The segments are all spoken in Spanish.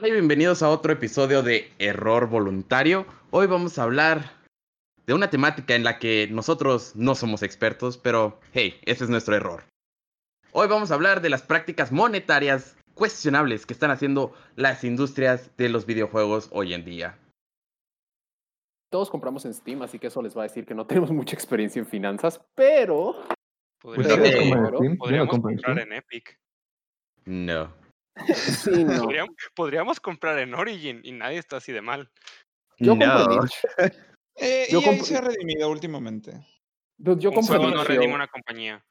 Hola y bienvenidos a otro episodio de Error Voluntario. Hoy vamos a hablar de una temática en la que nosotros no somos expertos, pero hey, ese es nuestro error. Hoy vamos a hablar de las prácticas monetarias cuestionables que están haciendo las industrias de los videojuegos hoy en día. Todos compramos en Steam, así que eso les va a decir que no tenemos mucha experiencia en finanzas, pero... Podríamos, Pues, comprar- eh, podríamos en Epic. No. Sí, no. Podríamos, podríamos comprar en Origin y nadie está así de mal. Yo compro no. Eh, Yo EA compro- se ha redimido últimamente. Dude, Yo compro no redime una compañía.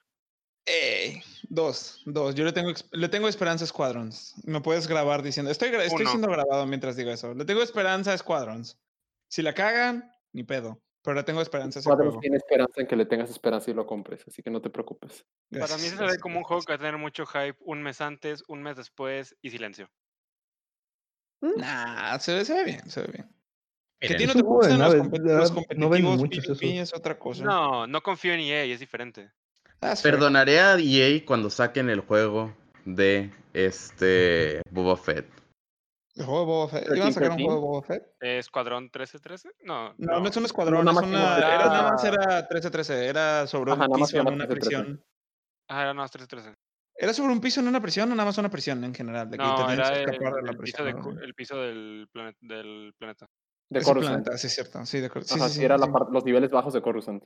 Eh, dos, dos. Yo le tengo, le tengo esperanza a Squadrons. Me puedes grabar diciendo. Estoy, estoy Uno. siendo grabado mientras digo eso. Le tengo esperanza a Squadrons. Si la cagan, ni pedo. Pero le tengo esperanza ese juego. tiene esperanza en que le tengas esperanza y lo compres, así que no te preocupes. Para mí se ve como un juego que va a tener mucho hype un mes antes, un mes después y silencio. Nah, se ve, se ve bien, se ve bien. Que a ti Miren, no te un juego de gustan los, ya los no competitivos muchos PvP es otra cosa. No, no confío en EA, es diferente. That's fair. Perdonaré a EA cuando saquen el juego de este Boba Fett. ¿El juego de Boba Fett? ¿Iban a sacar un 13? juego de Boba Fett? ¿Escuadrón 1313? No, No, no, es un escuadrón, nada es más una, era- era, nada más era 13-13, era sobre Ajá, un nada más piso en una 13-13. prisión. Ah, era no, 1313. ¿Era sobre un piso en una prisión o nada más una prisión en general? De que No, era que el, escapar de la el piso, prisión. de el piso del, planet, del planeta. De Coruscant. planeta, sí, es cierto. Sí, de Cor- sí, Ajá, sí, sí, sí, era sí. la los niveles bajos de Coruscant.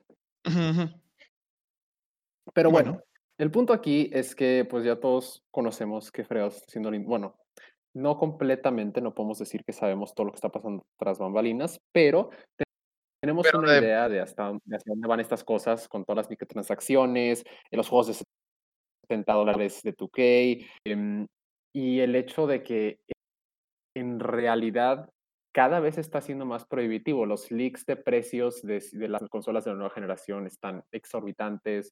Pero bueno, Bueno. el punto aquí es que pues ya todos conocemos qué fregados haciendo Bueno, no completamente, no podemos decir que sabemos todo lo que está pasando tras bambalinas, pero te- tenemos Pero una de- idea de hasta, de hacia dónde van estas cosas con todas las microtransacciones, en los juegos de 70 dólares de 2K, em, y el hecho de que en realidad cada vez está siendo más prohibitivo. Los leaks de precios de, de las consolas de la nueva generación están exorbitantes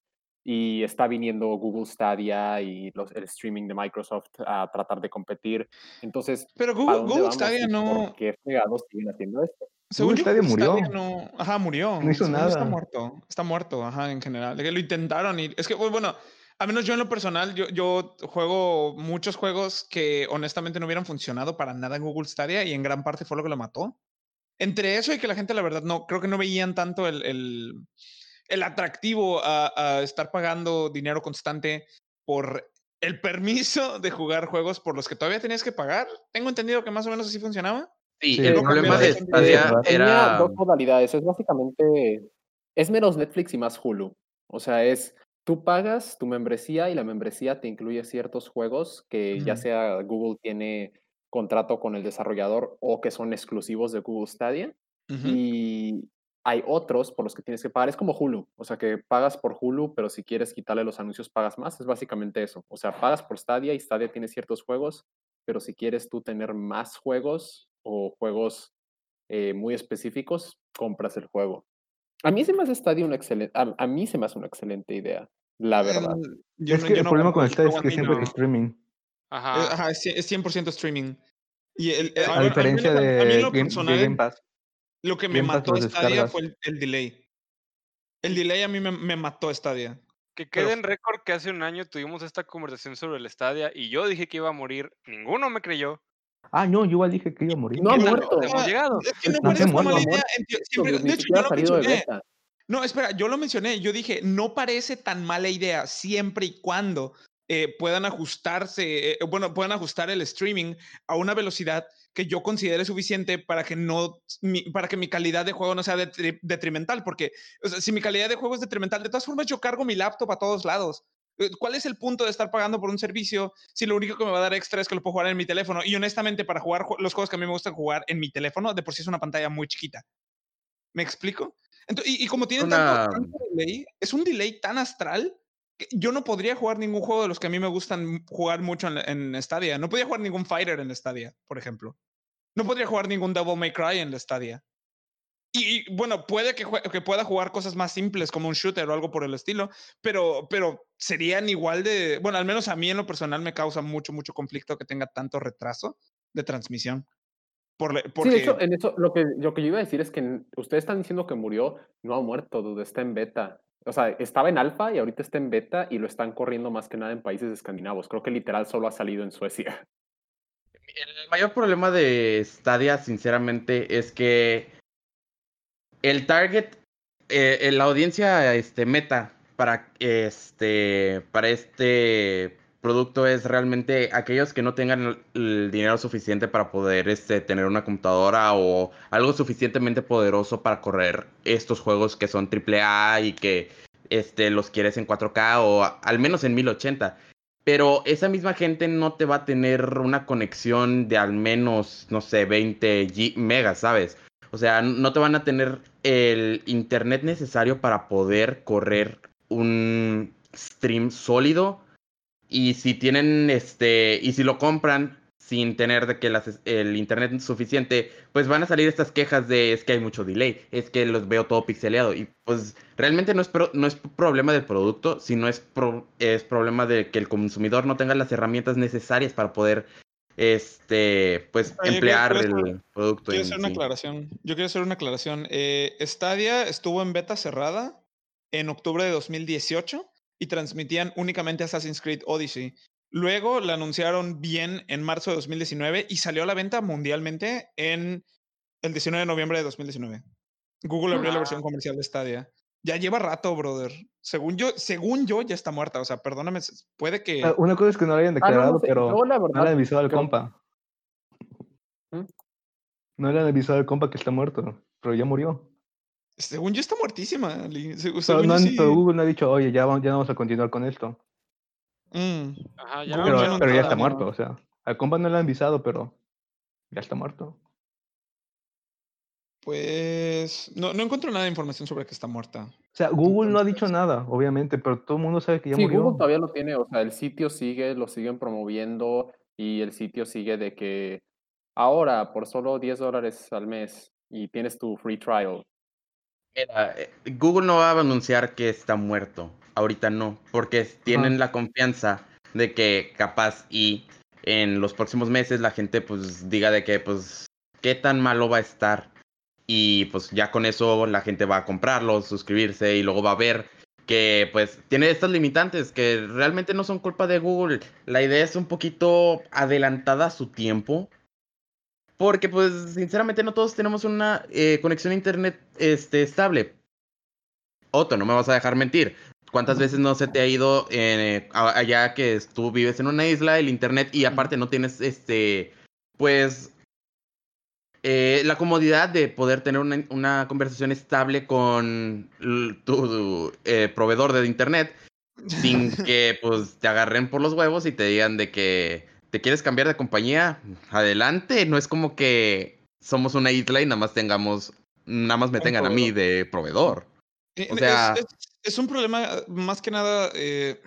y está viniendo Google Stadia y los, el streaming de Microsoft a tratar de competir. Entonces, Pero ¿para Google, dónde Google vamos Stadia no. ¿Por qué fregados siguen haciendo esto? Según yo, Stadia Google murió. no. Ajá, murió. No hizo Según yo Está nada. muerto. Está muerto, ajá, en general. De que lo intentaron y. Es que, bueno, a menos yo en lo personal, yo, yo juego muchos juegos que honestamente no hubieran funcionado para nada en Google Stadia y en gran parte fue lo que lo mató. Entre eso y que la gente, la verdad, no, creo que no veían tanto el, el, el atractivo a, a estar pagando dinero constante por el permiso de jugar juegos por los que todavía tenías que pagar. Tengo entendido que más o menos así funcionaba. Sí, Sí, el problema de Stadia de- Tenía era... dos modalidades. Es básicamente, es menos Netflix y más Hulu. O sea, es, tú pagas tu membresía y la membresía te incluye ciertos juegos que ya sea Google tiene contrato con el desarrollador o que son exclusivos de Google Stadia. Ujú. Y hay otros por los que tienes que pagar. Es como Hulu. O sea, que pagas por Hulu, pero si quieres quitarle los anuncios, pagas más. Es básicamente eso. O sea, pagas por Stadia y Stadia tiene ciertos juegos, pero si quieres tú tener más juegos o juegos eh, muy específicos, compras el juego. A mí se me hace Stadia una excelente, a, a mí se me hace una excelente idea, la verdad. Yo es no- que yo el no problema con el Stadia es que siempre no. es streaming. Ajá. Eh, Ajá, es, cien- es 100% streaming. Y el, A diferencia lo- a mí de en lo Game, de Game Pass. Lo que me mató Stadia descargas. fue el, el delay. El delay a mí me, me mató Stadia. Que pero quede en récord que hace un año tuvimos esta conversación sobre el Stadia y yo dije que iba a morir, ninguno me creyó. Ah, no, yo igual dije que iba a morir. No ha ¿Qué tan muerto. hemos llegado? Es que no, No muerto, mala idea. siempre- de hecho, yo lo mencioné. No, espera, yo lo mencioné. Yo dije, no parece tan mala idea siempre y cuando eh, puedan ajustarse, eh, bueno, puedan ajustar el streaming a una velocidad que yo considere suficiente para que no, mi- para que mi calidad de juego no sea detri- detrimental. Porque o sea, si mi calidad de juego es detrimental, de todas formas yo cargo mi laptop a todos lados. Eh, ¿Cuál es el punto de estar pagando por un servicio si lo único que me va a dar extra es que lo puedo jugar en mi teléfono? Y honestamente, para jugar ju- los juegos que a mí me gustan jugar en mi teléfono, de por sí es una pantalla muy chiquita. ¿Me explico? Y, y como tienen Una- tanto, tanto delay, es un delay tan astral que yo no podría jugar ningún juego de los que a mí me gustan jugar mucho en, en Stadia. No podría jugar ningún Fighter en Stadia, por ejemplo. No podría jugar ningún Devil May Cry en Stadia. Y, y, bueno, puede que, pueda jugar cosas más simples como un shooter o algo por el estilo, pero, pero serían igual de, bueno, al menos a mí en lo personal me causa mucho, mucho conflicto que tenga tanto retraso de transmisión. Por, le- Sí, porque, de hecho, en eso lo que, lo que yo iba a decir es que ustedes están diciendo que murió, no ha muerto, dude, está en beta. O sea, estaba en alfa y ahorita está en beta y lo están corriendo más que nada en países escandinavos. Creo que literal solo ha salido en Suecia. El mayor problema de Stadia, sinceramente, es que el target, eh, eh, la audiencia este, meta para este, para este producto es realmente aquellos que no tengan el, dinero suficiente para poder este, tener una computadora o algo suficientemente poderoso para correr estos juegos que son AAA y que este, los quieres en 4K o al menos en 1080. Pero esa misma gente no te va a tener una conexión de al menos, no sé, 20 gi- megas, ¿sabes? O sea, no te van a tener el internet necesario para poder correr un stream sólido. Y si tienen este, y si lo compran sin tener de que las- el internet suficiente, pues van a salir estas quejas de es que hay mucho delay, es que los veo todo pixeleado. Y pues realmente no es, pro- no es problema del producto, sino es, pro- es problema de que el consumidor no tenga las herramientas necesarias para poder este, pues, Oye, emplear el producto. Quiero hacer una sí. aclaración. Yo quiero hacer una aclaración. Eh, Stadia estuvo en beta cerrada en octubre de 2018 y transmitían únicamente Assassin's Creed Odyssey. Luego la anunciaron bien en marzo de 2019 y salió a la venta mundialmente en el 19 de noviembre de 2019. Google abrió la Ah. versión comercial de Stadia. Ya lleva rato, brother. Según yo, según yo, ya está muerta. O sea, perdóname, puede que. Ah, Una cosa es que no lo hayan Ah, no, no declarado, sé, pero yo la no le verdad han avisado al creo- compa. ¿Mm? No le han avisado al compa que está muerto, pero ya murió. Según yo, está muertísima. Ali. Se- Pero, según no yo, han- sí. pero Google no ha dicho, oye, ya, vamos- ya no vamos a continuar con esto. Mm. Ajá, ya Google Pero, ya no, no pero ya nada, está muerto, o sea, al compa no le han avisado, pero ya está muerto. Pues no, no encuentro nada de información sobre que está muerta. O sea, Google no ha dicho nada, obviamente, pero todo el mundo sabe que ya Sí, murió. Google todavía lo tiene, o sea, el sitio sigue, lo siguen promoviendo y el sitio sigue de que ahora por solo 10 dólares al mes y tienes tu free trial. Mira, eh, Google no va a anunciar que está muerto. Ahorita no, porque tienen la confianza de que capaz y en los próximos meses la gente pues diga de que pues qué tan malo va a estar. Y pues ya con eso la gente va a comprarlo, suscribirse y luego va a ver que pues tiene estas limitantes que realmente no son culpa de Google. La idea es un poquito adelantada a su tiempo. Porque pues sinceramente no todos tenemos una eh, conexión a internet este, estable. Otto, no me vas a dejar mentir. ¿Cuántas veces no se te ha ido eh, allá que tú vives en una isla, el internet, y aparte no tienes este, pues, eh, la comodidad de poder tener una, una conversación estable con tu eh, proveedor de internet sin que pues te agarren por los huevos y te digan de que te quieres cambiar de compañía, adelante, no es como que somos una isla y nada más tengamos, nada más me tengan a mí de proveedor. Eh, O sea- es, es un problema eh, más que nada. eh,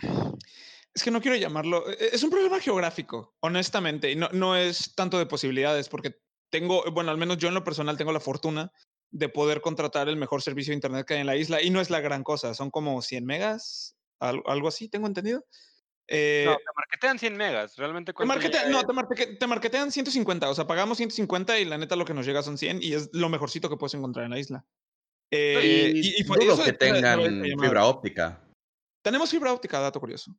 es que no quiero llamarlo. eh, Es un problema geográfico, honestamente. Y no, no es tanto de posibilidades, porque tengo, bueno, al menos yo en lo personal tengo la fortuna de poder contratar el mejor servicio de internet que hay en la isla. Y no es la gran cosa, son como 100 megas, al- algo así, tengo entendido. Eh, No, te marketean 100 megas. Realmente te llega no, es- te, marque- te marketean 150, o sea, pagamos 150 y la neta lo que nos llega son 100 y es lo mejorcito que puedes encontrar en la isla. Eh, y, y fue- dudo eso que tengan fibra óptica. Tenemos fibra óptica, dato curioso.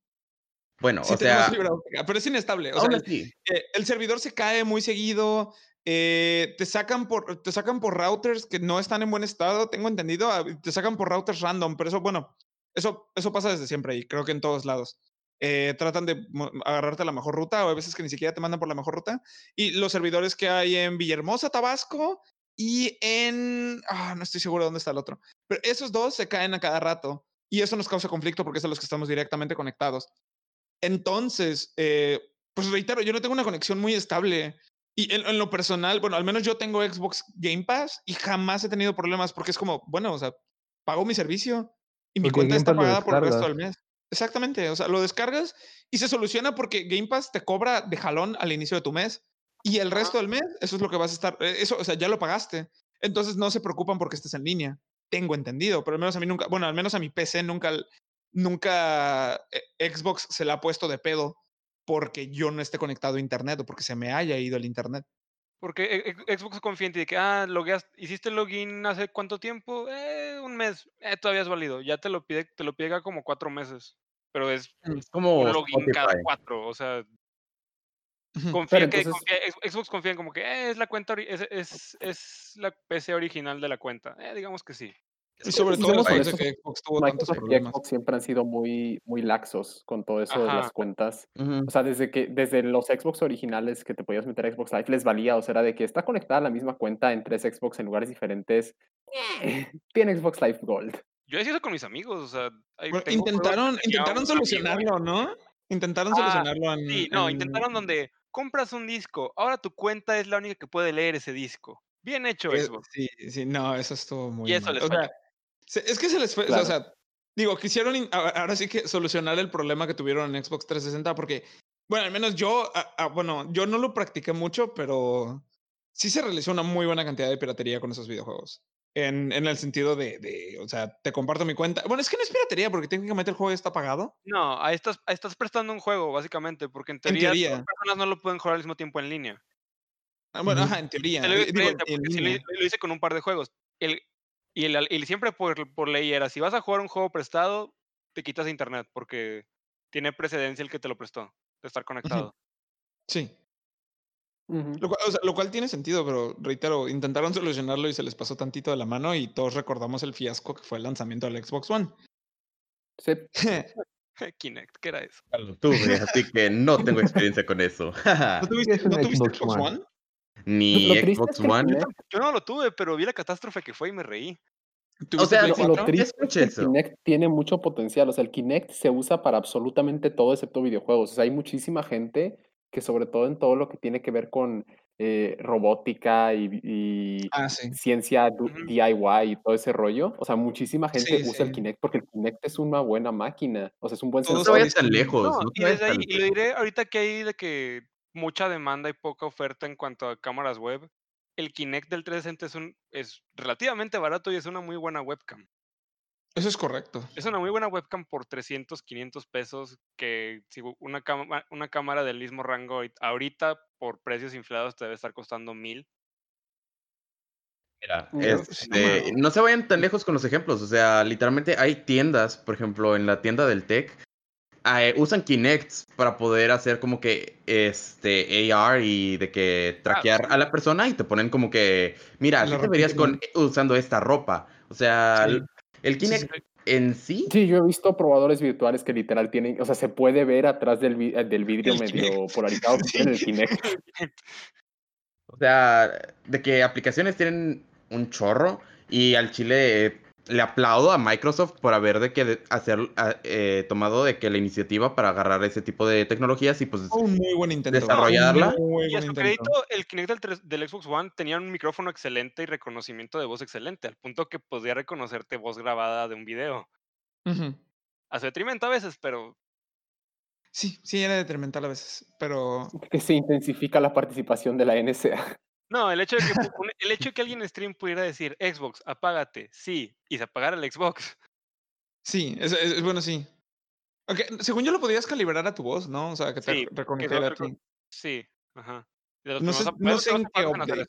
Bueno, Sí, o sea, fibra óptica, pero es inestable. O sea, así, eh, el servidor se cae muy seguido. eh, te, sacan por, te sacan por routers que no están en buen estado, tengo entendido. ah, Te sacan por routers random, pero eso, bueno, eso, eso pasa desde siempre y creo que en todos lados. Eh, tratan de agarrarte la mejor ruta o a veces que ni siquiera te mandan por la mejor ruta. Y los servidores que hay en Villahermosa, Tabasco y en... Ah, no estoy seguro dónde está el otro. Pero esos dos se caen a cada rato y eso nos causa conflicto porque es a los que estamos directamente conectados. Entonces, eh, pues reitero, yo no tengo una conexión muy estable. Y en, en lo personal, bueno, al menos yo tengo Xbox Game Pass y jamás he tenido problemas porque es como, bueno, o sea, pago mi servicio y mi Porque cuenta Game está Pass pagada por el resto del mes. Exactamente, o sea, lo descargas y se soluciona porque Game Pass te cobra de jalón al inicio de tu mes y el resto del mes, eso es lo que vas a estar, eh, eso, o sea, ya lo pagaste. Entonces no se preocupan porque estés en línea. Tengo entendido, pero al menos a mí nunca, bueno, al menos a mi PC nunca, nunca eh, Xbox se la ha puesto de pedo porque yo no esté conectado a internet o porque se me haya ido el internet. Porque e- e- Xbox confía en ti de que, ah, logueas, hiciste login hace cuánto tiempo? Eh, un mes. Eh, todavía es válido. Ya te lo pide, te lo pide cada como cuatro meses. Pero es es como un login cada Spotify. cuatro. O sea. Confía que entonces- confía- Ex- Xbox confía en como que "Eh, es la cuenta, es, es, es la PC original de la cuenta. Eh, digamos que sí. Y sobre todo honestos, que Xbox tuvo tantos Microsoft problemas. Xbox siempre han sido muy, muy laxos con todo eso de las cuentas. O sea, desde que desde los Xbox originales que te podías meter a Xbox Live les valía, o sea, era de que está conectada la misma cuenta en tres Xbox en lugares diferentes. eh, Tiene Xbox Live Gold. Yo decía eso con mis amigos, o sea, ahí Bueno, intentaron, intentaron solucionarlo, ¿no? Intentaron Ah, solucionarlo en. Sí, no, en- intentaron donde compras un disco, ahora tu cuenta es la única que puede leer ese disco. Bien hecho, Eh, Xbox. Sí, sí, no, eso estuvo muy eso mal. les O sea, es que se les fue, o sea, digo, quisieron ahora sí que solucionar el problema que tuvieron en Xbox 360 porque, bueno, al menos yo, bueno, yo no lo practiqué mucho, pero sí se realizó una muy buena cantidad de piratería con esos videojuegos. En, en el sentido de, de, o sea, te comparto mi cuenta. Bueno, es que no es piratería porque técnicamente el juego ya está pagado. No, ahí estás, ahí estás prestando un juego, básicamente, porque en teoría, teoría. dos personas no lo pueden jugar al mismo tiempo en línea. Ah, Bueno, ajá, en teoría. Te lo digo eh, digo, experiencia, en porque sí lo, hice con un par de juegos. El, y, el, y siempre por, por ley era, si vas a jugar un juego prestado, te quitas de internet, porque tiene precedencia el que te lo prestó, de estar conectado. Sí. Lo cual, o sea, lo cual tiene sentido, pero reitero, intentaron solucionarlo y se les pasó tantito de la mano y todos recordamos el fiasco que fue el lanzamiento del Xbox One. Sí, Kinect, ¿qué era eso? Lo tuve, así que no tengo experiencia con eso. ¿No tuviste, es un ¿no tuviste Xbox Xbox One? One? Ni Xbox es que el One. Kinect- Yo no lo tuve, pero vi la catástrofe que fue y me reí. ¿Tuviste sea, Lo, sí, lo 4? triste es que el eso. Kinect tiene mucho potencial. O sea, el Kinect se usa para absolutamente todo excepto videojuegos. O sea, hay muchísima gente que sobre todo en todo lo que tiene que ver con eh, robótica y, y Ah, sí. ciencia. DIY y todo ese rollo. O sea, muchísima gente Sí, usa el. Kinect porque el Kinect es una buena máquina. O sea, es un buen Todos No sensor. vayas tan lejos. No, y vayas desde ahí, tan y lo diré ahorita que hay de que mucha demanda y poca oferta en cuanto a cámaras web. El Kinect del 360 es, un, es relativamente barato y es una muy buena webcam. Eso es correcto. Es una muy buena webcam por 300, 500 pesos, que si una, cama- una cámara del mismo rango ahori- ahorita por precios inflados te debe estar costando mil. Mira, No, este, no se vayan tan lejos con los ejemplos. O sea, literalmente hay tiendas, por ejemplo, en la tienda del Tech, eh, usan Kinects para poder hacer como que este AR y de que traquear a la persona y te ponen como que, mira, así te verías con, repiten. usando esta ropa. O sea, Sí. El- Sí, Kinect sí. en sí, Sí, yo he visto probadores virtuales que literal tienen, o sea, se puede ver atrás del, vi- eh, del vidrio El medio polarizado que tiene el Kinect. o sea, de que aplicaciones tienen un chorro y al chile eh, le aplaudo a Microsoft por haber de que hacer a- eh, tomado de que la iniciativa para agarrar ese tipo de tecnologías y pues un muy buen intento. Desarrollarla. Un Muy Y a su intento. crédito, el Kinect del, Xbox One tenía un micrófono excelente y reconocimiento de voz excelente, al punto que podía reconocerte voz grabada de un video. Ujú. A su detrimento a veces, pero Sí, sí, era detrimental a veces, pero Que se intensifica la participación de la NSA. No, el hecho de que, el hecho de que alguien en stream pudiera decir Xbox, apágate, sí, y se apagara el Xbox. sí, es, es- bueno, sí. Aunque, según yo lo podías calibrar a tu voz, ¿no? O sea, que te Sí, reconociera a ti. Sí, ajá. De los No sé- no sé en qué update.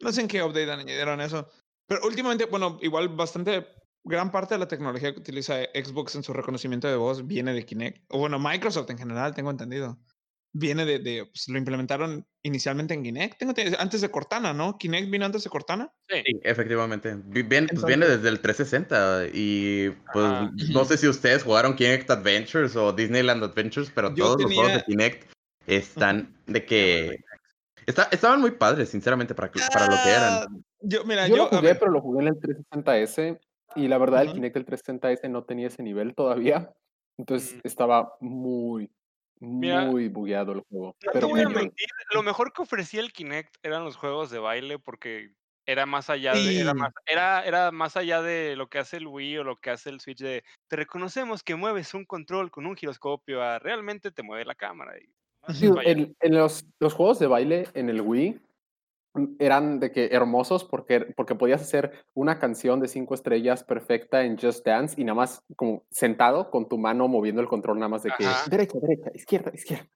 No sé en qué update añadieron eso. Pero últimamente, bueno, igual bastante, gran parte de la tecnología que utiliza Xbox en su reconocimiento de voz viene de Kinect. O bueno, Microsoft en general, tengo entendido. Viene de, de pues, lo implementaron inicialmente en Kinect. Tengo antes de Cortana, ¿no? Kinect vino antes de Cortana. Sí. Sí, efectivamente. Bien, pues viene desde el 360 y pues Ajá. no sé si ustedes jugaron Kinect Adventures o Disneyland Adventures, pero Yo todos los juegos tenía- de Kinect están de que está- estaban muy padres, sinceramente, para, para lo que eran. Ah, Yo, mira, Yo yo, lo jugué, pero lo jugué en el 360S y la verdad el Ujú. Kinect del 360S no tenía ese nivel todavía. Entonces Mm. estaba muy, Mira, muy bugueado el juego. No te Pero voy a mentir, lo mejor que ofrecía el Kinect eran los juegos de baile porque era más allá de, era más, era, era más allá de lo que hace el Wii o lo que hace el Switch de te reconocemos que mueves un control con un giroscopio a realmente te mueve la cámara. Y, Sí, en, en los, los juegos de baile en el Wii eran de que hermosos porque, porque podías hacer una canción de cinco estrellas perfecta en Just Dance y nada más como sentado con tu mano moviendo el control nada más de que Ajá. derecha, derecha, izquierda, izquierda.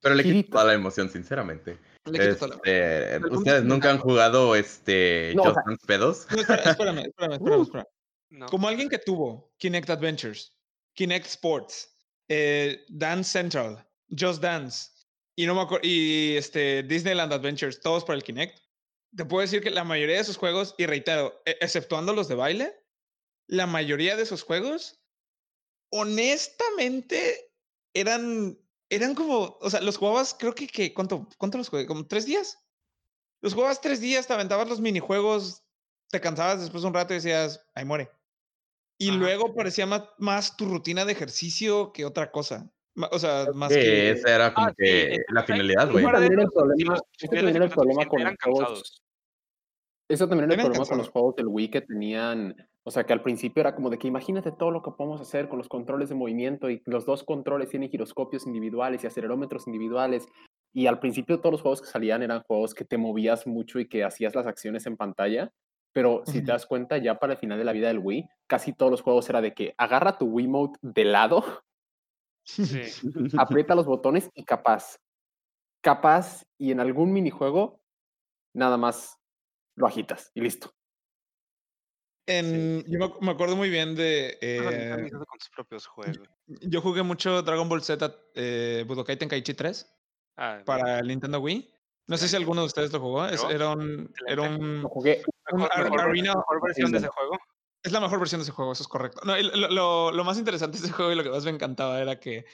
Pero le Girito. toda la emoción, sinceramente. le quito toda la- Este, ¿Ustedes es nunca han jugado este No, o Just sea- Dance pedos? No, espérame, espérame, espérame, espérame. No. Como alguien que tuvo Kinect Adventures, Kinect Sports, eh, Dance Central, Just Dance y no me acuerdo, y este, Disneyland Adventures, todos para el Kinect. Te puedo decir que la mayoría de esos juegos, y reitero, e- exceptuando los de baile, la mayoría de esos juegos, honestamente, eran, eran como, o sea, los jugabas, creo que, que ¿cuánto, cuánto los jugué? ¿Como tres días? Los jugabas tres días, te aventabas los minijuegos, te cansabas después de un rato y decías, ahí muere. Y Ajá. luego parecía más, más tu rutina de ejercicio que otra cosa. O sea, más Sí, que... esa era como Ah, sí, que eh, la finalidad, güey. también el eso, problema, también era el problema con los juegos. Eso también era el problema con los juegos del Wii que tenían, o sea, que al principio era como de que imagínate todo lo que podemos hacer con los controles de movimiento y los dos controles tienen giroscopios individuales y acelerómetros individuales. Y al principio todos los juegos que salían eran juegos que te movías mucho y que hacías las acciones en pantalla. Pero si te das cuenta, ya para el final de la vida del Wii, casi todos los juegos era de que agarra tu Wiimote de lado, Sí. aprieta los botones y capaz. Capaz y en algún minijuego, nada más lo agitas y listo. En, Yo me, ac- me acuerdo muy bien de... Eh, hizo con sus propios juegos. yo jugué mucho Dragon Ball Z eh, Budokai Tenkaichi 3 Ah, para el Nintendo Wii. No sé si alguno de ustedes lo jugó. Era un... Era un Lo jugué un mejor, ar- mejor- arena- mejor versión de ese juego. Es la mejor versión de ese juego, eso es correcto. No, lo, lo- lo más interesante de ese juego y lo que más me encantaba era que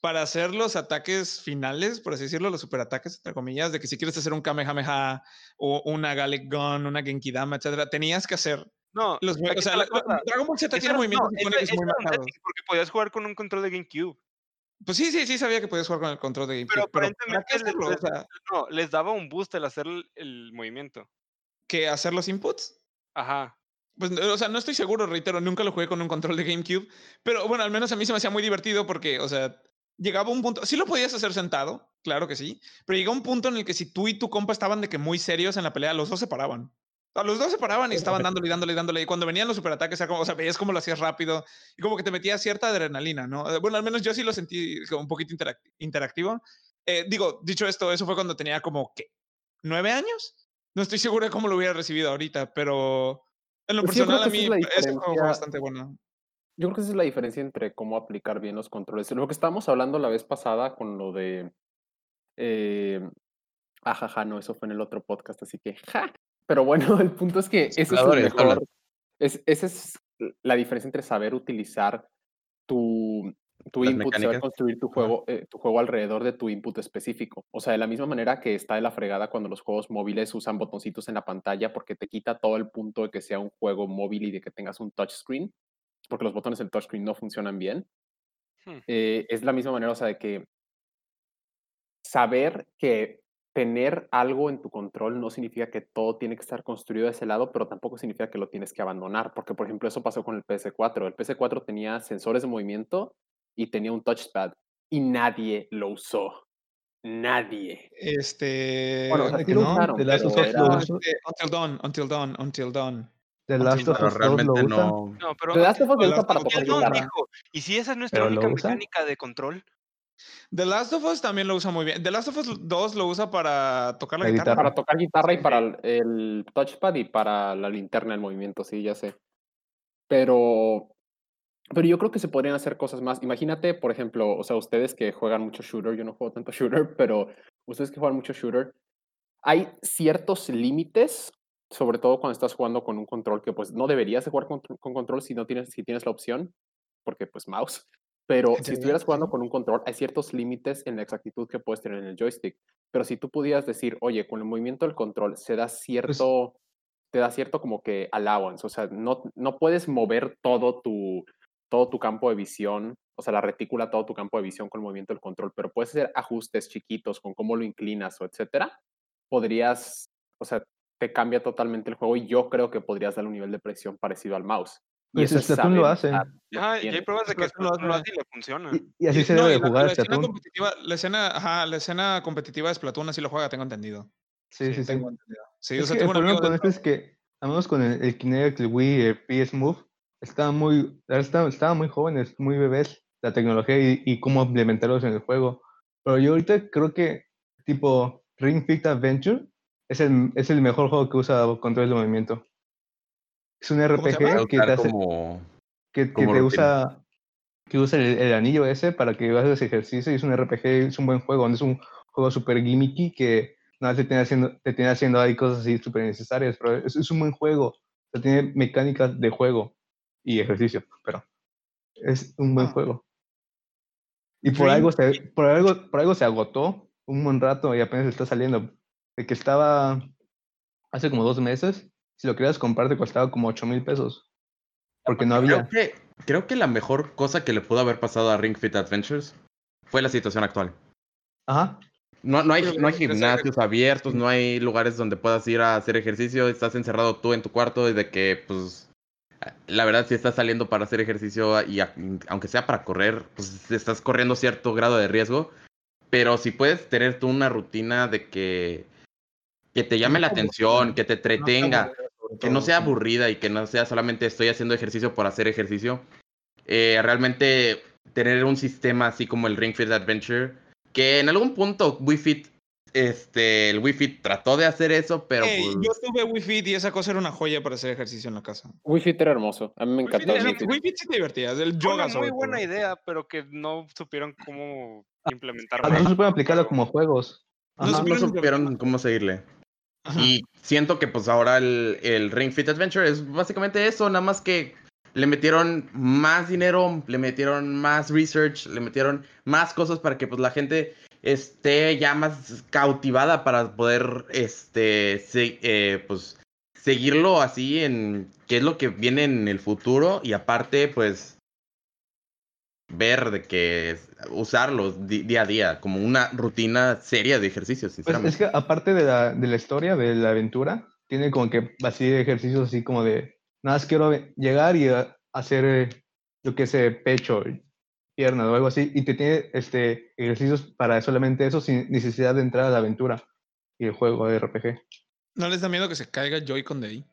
para hacer los ataques finales, por así decirlo, los superataques, entre comillas, de que si quieres hacer un Kamehameha o una Gallic Gun, una Genkidama, etcétera, tenías que hacer No, los O sea, la. Dragon Ball Z tiene movimientos no, ese- muy ese setting, porque podías jugar con un control de GameCube. Pues sí, sí, sí, sabía que podías jugar con el control de GameCube. Pero Pero, ¿para aparentemente qué les- hacerlo? O les- sea, No, les daba un boost el hacer el, el movimiento. que hacer los inputs. Ajá. Pues, o sea, no estoy seguro, reitero, nunca lo jugué con un control de GameCube, pero bueno, al menos a mí se me hacía muy divertido porque, o sea, llegaba un punto, sí lo podías hacer sentado, claro que sí, pero llegaba un punto en el que si tú y tu compa estaban de que muy serios en la pelea, los dos se paraban. Los dos se paraban y estaban dándole y dándole y dándole. Y cuando venían los superataques, era como, o sea, veías cómo lo hacías rápido y como que te metía cierta adrenalina, ¿no? Eh, Bueno, al menos yo sí lo sentí como un poquito interac- interactivo. Eh, digo, dicho esto, eso fue cuando tenía como, ¿qué? ¿Nueve años? No estoy seguro de cómo lo hubiera recibido ahorita, pero en lo Pues sí, yo creo personal a que esa mí es ese juego fue bastante bueno. Yo creo que esa es la diferencia entre cómo aplicar bien los controles. Lo que estábamos hablando la vez pasada con lo de. Eh, ajaja, no, eso fue en el otro podcast, así que. Ja. Pero bueno, el punto es que ese es el mejor. Es, esa es la diferencia entre saber utilizar tu, tu input, mecánicas. construir tu juego, eh, tu juego alrededor de tu input específico. O sea, de la misma manera que está de la fregada cuando los juegos móviles usan botoncitos en la pantalla porque te quita todo el punto de que sea un juego móvil y de que tengas un touchscreen, porque los botones del touchscreen no funcionan bien. Hmm. Eh, es la misma manera, o sea, de que saber que tener algo en tu control no significa que todo tiene que estar construido de ese lado, pero tampoco significa que lo tienes que abandonar, porque por ejemplo eso pasó con el PS4. El PS4 tenía sensores de movimiento y tenía un touchpad y nadie lo usó. Nadie. Este. Bueno, o sea, ¿de sí que lo no? usaron, The Last of Us lo este, Until Dawn, Until Dawn, Until Dawn. The Last of Us 2 lo realmente usa. no. No, pero The Last of Us lo The usa Last para of Us tocar guitarra. ¿y si esa es nuestra ¿Pero lo única mecánica de control? The Last of Us también lo usa muy bien. The Last of Us 2 lo usa para tocar la, La guitarra. guitarra. Para tocar guitarra y para el, el touchpad y para la linterna en movimiento, sí, ya sé. Pero, pero yo creo que se podrían hacer cosas más. Imagínate, por ejemplo, o sea, ustedes que juegan mucho shooter, yo no juego tanto shooter, pero ustedes que juegan mucho shooter, hay ciertos límites, sobre todo cuando estás jugando con un control que pues no deberías de jugar con, con control si no tienes, si tienes la opción, porque pues mouse. Pero si estuvieras jugando con un control, hay ciertos límites en la exactitud que puedes tener en el joystick. Pero si tú pudieras decir, oye, con el movimiento del control se da cierto, te da cierto como que allowance, o sea, no, no puedes mover todo tu, todo tu campo de visión, o sea, la retícula, todo tu campo de visión con el movimiento del control, pero puedes hacer ajustes chiquitos con cómo lo inclinas o etcétera, podrías, o sea, te cambia totalmente el juego y yo creo que podrías darle un nivel de presión parecido al mouse. Y Pues eso es Splatoon lo hace. usar lo que Ajá, y hay pruebas de que Splatoon lo hace. hace y le funciona. Y, y así Y- se no, debe y la, jugar la escena Splatoon. competitiva, la escena, ajá, la escena competitiva de Splatoon así lo juega, tengo entendido. Sí, sí, sí. Tengo entendido. Sí, o Es sea, que tengo el problema con esto es que, al menos con el, el Kinect, el Wii, el PS Move, estaban muy, estaban, estaban muy jóvenes, muy bebés, la tecnología y, y cómo implementarlos en el juego. Pero yo ahorita creo que tipo Ring Fit Adventure es el, es el mejor juego que usa control de movimiento. Es un? RPG que te hace, como que, que te rutina. usa que usa el, el anillo ese para que hagas ejercicio y es un RPG, es un buen juego, no es un juego súper gimmicky que nada te tiene haciendo, te tiene haciendo ahí cosas así súper necesarias, pero es, es un buen juego. O sea, tiene mecánicas de juego y ejercicio, pero es un buen Ah. juego. Y por algo, se, por, algo, por algo se agotó un buen rato y apenas está saliendo. De que estaba hace como dos meses, si lo querías comprar te costaba como 8 mil pesos. Porque no Creo había. que, creo que la mejor cosa que le pudo haber pasado a Ring Fit Adventures fue la situación actual. Ajá. No, no, hay, no hay gimnasios abiertos, no hay lugares donde puedas ir a hacer ejercicio, estás encerrado tú en tu cuarto y de que, pues, la verdad, si estás saliendo para hacer ejercicio y a- aunque sea para correr, pues estás corriendo cierto grado de riesgo, pero si puedes tener tú una rutina de que, que te llame la atención, que te entretenga, que no sea aburrida y que no sea solamente estoy haciendo ejercicio por hacer ejercicio. Eh, realmente tener un sistema así como el Ring Fit Adventure, que en algún punto Wii Fit, este, el Wii Fit trató de hacer eso, pero pues, yo tuve Wi-Fi y esa cosa era una joya para hacer ejercicio en la casa. Wii Fit era hermoso. A mí me encantaba. Wii Fit. Wi-Fi sí te divertías, el yoga una muy sobre buena todo. idea, pero que no supieron cómo. Ah, bien no se puede el aplicarlo como juegos. No Ajá. no supieron supieron cómo seguirle. Ajá. Y siento que pues ahora el, el Ring Fit Adventure es básicamente eso, nada más que le metieron más dinero, le metieron más research, le metieron más cosas para que pues la gente esté ya más cautivada para poder este se- eh, pues seguirlo así en qué es lo que viene en el futuro y aparte pues ver de que usarlo día a día como una rutina seria de ejercicios, Pues sinceramente. es que aparte de la, de la historia, de la aventura, tiene como que así ejercicios así como de, nada más quiero llegar y eh, hacer, eh, yo qué sé, pecho, pierna o algo así, y te tiene este, ejercicios para solamente eso sin necesidad de entrar a la aventura y el juego de RPG. ¿No les da miedo que se caiga Joy-Con de ahí?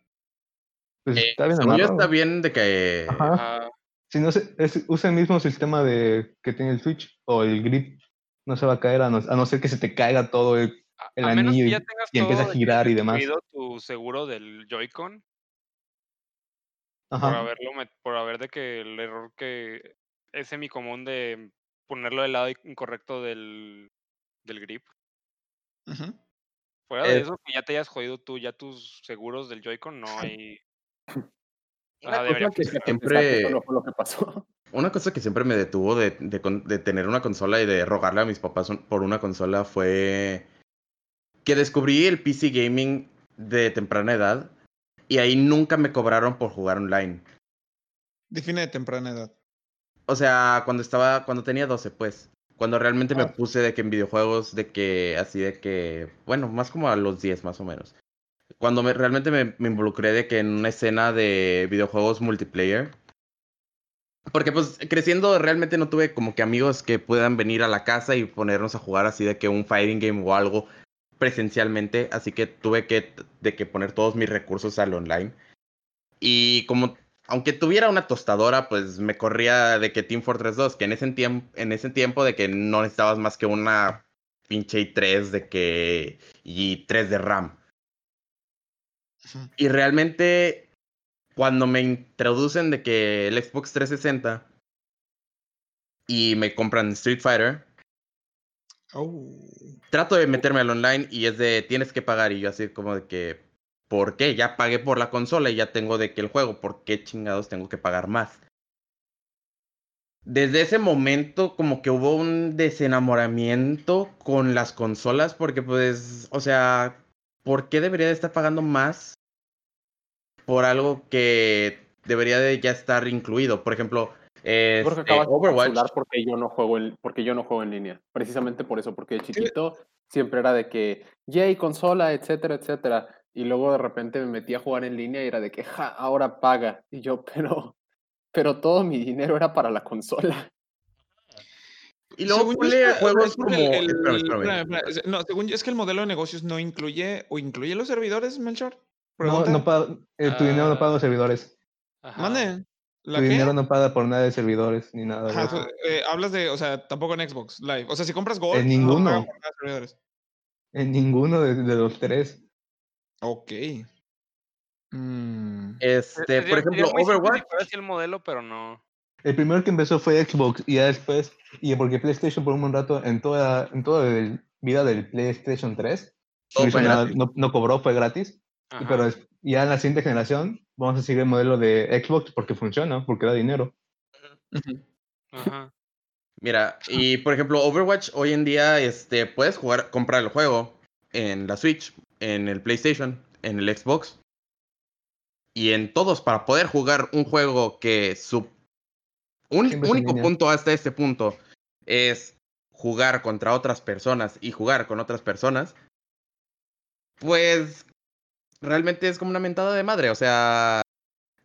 Pues Eh, está bien según yo amarrado. está bien de que Ajá. Si no se, es- usa el mismo sistema de que tiene el Switch o el grip, no se va a caer a no, a no ser que se te caiga todo el... A- El a menos anillo que y- ya tengas y empieza a girar y demás. tu seguro del Joy-Con por Ajá. haberlo met- por haber de que el error que es semi común de ponerlo del lado incorrecto del, del grip. Ujú. Fuera de Eh, eso, que ya te hayas jodido tú, ya tus seguros del Joy-Con no hay. Una cosa que siempre- lo que pasó. una cosa que siempre me detuvo de, de de tener una consola y de rogarle a mis papás por una consola fue que descubrí el PC gaming de temprana edad y ahí nunca me cobraron por jugar online. Define de temprana edad. O sea, cuando estaba, cuando tenía 12, pues. Cuando realmente me Ah. puse de que en videojuegos, de que, así de que, bueno, más como a los 10 más o menos. Cuando me, realmente me, me involucré de que en una escena de videojuegos multiplayer. Porque pues creciendo realmente no tuve como que amigos que puedan venir a la casa y ponernos a jugar así de que un fighting game o algo presencialmente. Así que tuve que, de que poner todos mis recursos al online. Y como aunque tuviera una tostadora, pues me corría de que Team Fortress 2, que en ese, tiempo en ese tiempo de que no necesitabas más que una pinche i3 de que y 3 de RAM. Y realmente cuando me introducen de que el Xbox 360 y me compran Street Fighter, Oh. trato de meterme al online y es de tienes que pagar y yo así como de que ¿por qué? Ya pagué por la consola y ya tengo de que el juego, ¿por qué chingados tengo que pagar más? Desde ese momento como que hubo un desenamoramiento con las consolas porque pues, o sea, ¿por qué debería de estar pagando más por algo que debería de ya estar incluido? Por ejemplo, este, acabas de Overwatch. encapsular porque yo no juego en, porque yo no juego en línea. Precisamente por eso, porque de chiquito siempre era de que, yay, consola, etcétera, etcétera. Y luego de repente me metí a jugar en línea y era de que, ja, ahora paga. Y yo, pero, pero todo mi dinero era para la consola. Y luego Según yo ponle es que- juegos es como... el- espérame, el- espérame. espérame, espérame. No, según yo es que el modelo de negocios no incluye o incluye los servidores, Melchor. No, no paga, eh, tu dinero no paga los servidores. Ajá. Mande. ¿La Tu qué? dinero no paga por nada de servidores ni nada de Ajá, eh, hablas de, o sea, tampoco en Xbox Live. O sea, si compras Gold, En no ninguno. pagan por nada de servidores. En ninguno de, de los tres. Ok. Mm. Este, por ejemplo, muy simple si Overwatch. el modelo, pero no. El primero que empezó fue Xbox y ya después, y porque PlayStation por un buen rato en toda, en todo el vida del PlayStation 3. Todo No, nada, no, no cobró, fue gratis. Ajá. Pero es- ya en la siguiente generación vamos a seguir el modelo de Xbox porque funciona, porque da dinero. Ajá. Mira, y por ejemplo, Overwatch hoy en día, este, puedes jugar, comprar el juego en la Switch, en el PlayStation, en el Xbox. Y en todos, para poder jugar un juego que su un único punto hasta este punto es jugar contra otras personas y jugar con otras personas, pues realmente es como una mentada de madre. O sea,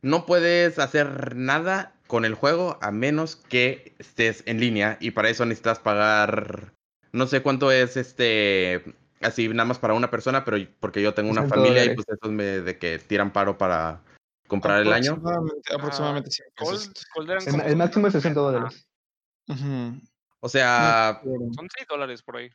no puedes hacer nada con el juego a menos que estés en línea y para eso necesitas pagar no sé cuánto es este así nada más para una persona, pero porque yo tengo una 60 familia y pues eso me de que tiran paro para comprar el año. Aproximadamente, eran El, como- el máximo es 60 dólares. O sea, Son 6 dólares por ahí.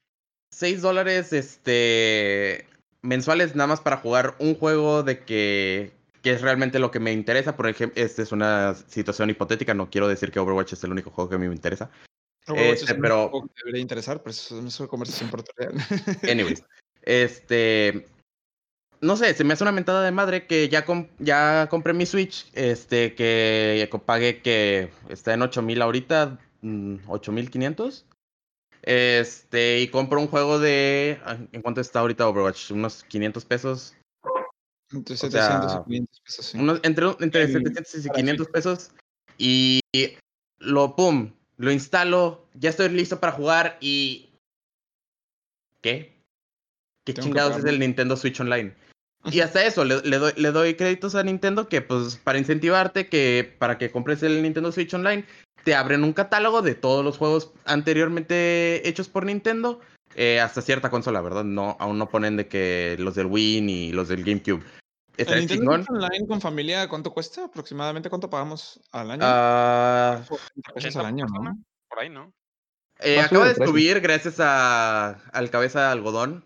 6 dólares este mensuales nada más para jugar un juego de que que es realmente lo que me interesa. Por ejemplo, esta es una situación hipotética. No quiero decir que Overwatch es el único juego que a mí me interesa. Overwatch Este, es un pero- que debería interesar, pero eso es una conversación por otro día. Anyways, este. No sé, se me hace una mentada de madre que ya, com- ya compré mi Switch. Este, que pagué que está en 8000 ahorita. mm, 8500. Este, y compro un juego de. ah, ¿En cuánto está ahorita Overwatch? Unos 500 pesos. Entre O 700 sea, y 500 pesos, sí. Unos- entre entre En- 700 y para 500 pesos. Y lo, pum, lo instalo. Ya estoy listo para jugar y. ¿Qué? ¿Qué Tengo chingados es el Nintendo Switch Online? Y hasta eso, le, le doy, le doy créditos a Nintendo que, pues, para incentivarte, que para que compres el Nintendo Switch Online, te abren un catálogo de todos los juegos anteriormente hechos por Nintendo eh, hasta cierta consola, ¿verdad? No, aún no ponen de que los del Wii ni los del GameCube. ¿El Está Nintendo chingón. Switch Online con familia cuánto cuesta? ¿Aproximadamente cuánto pagamos al año? Ah, 80 pesos 80 al año, por ¿no? persona, Por ahí, ¿no? eh, acaba de el subir gracias a, al cabeza de algodón.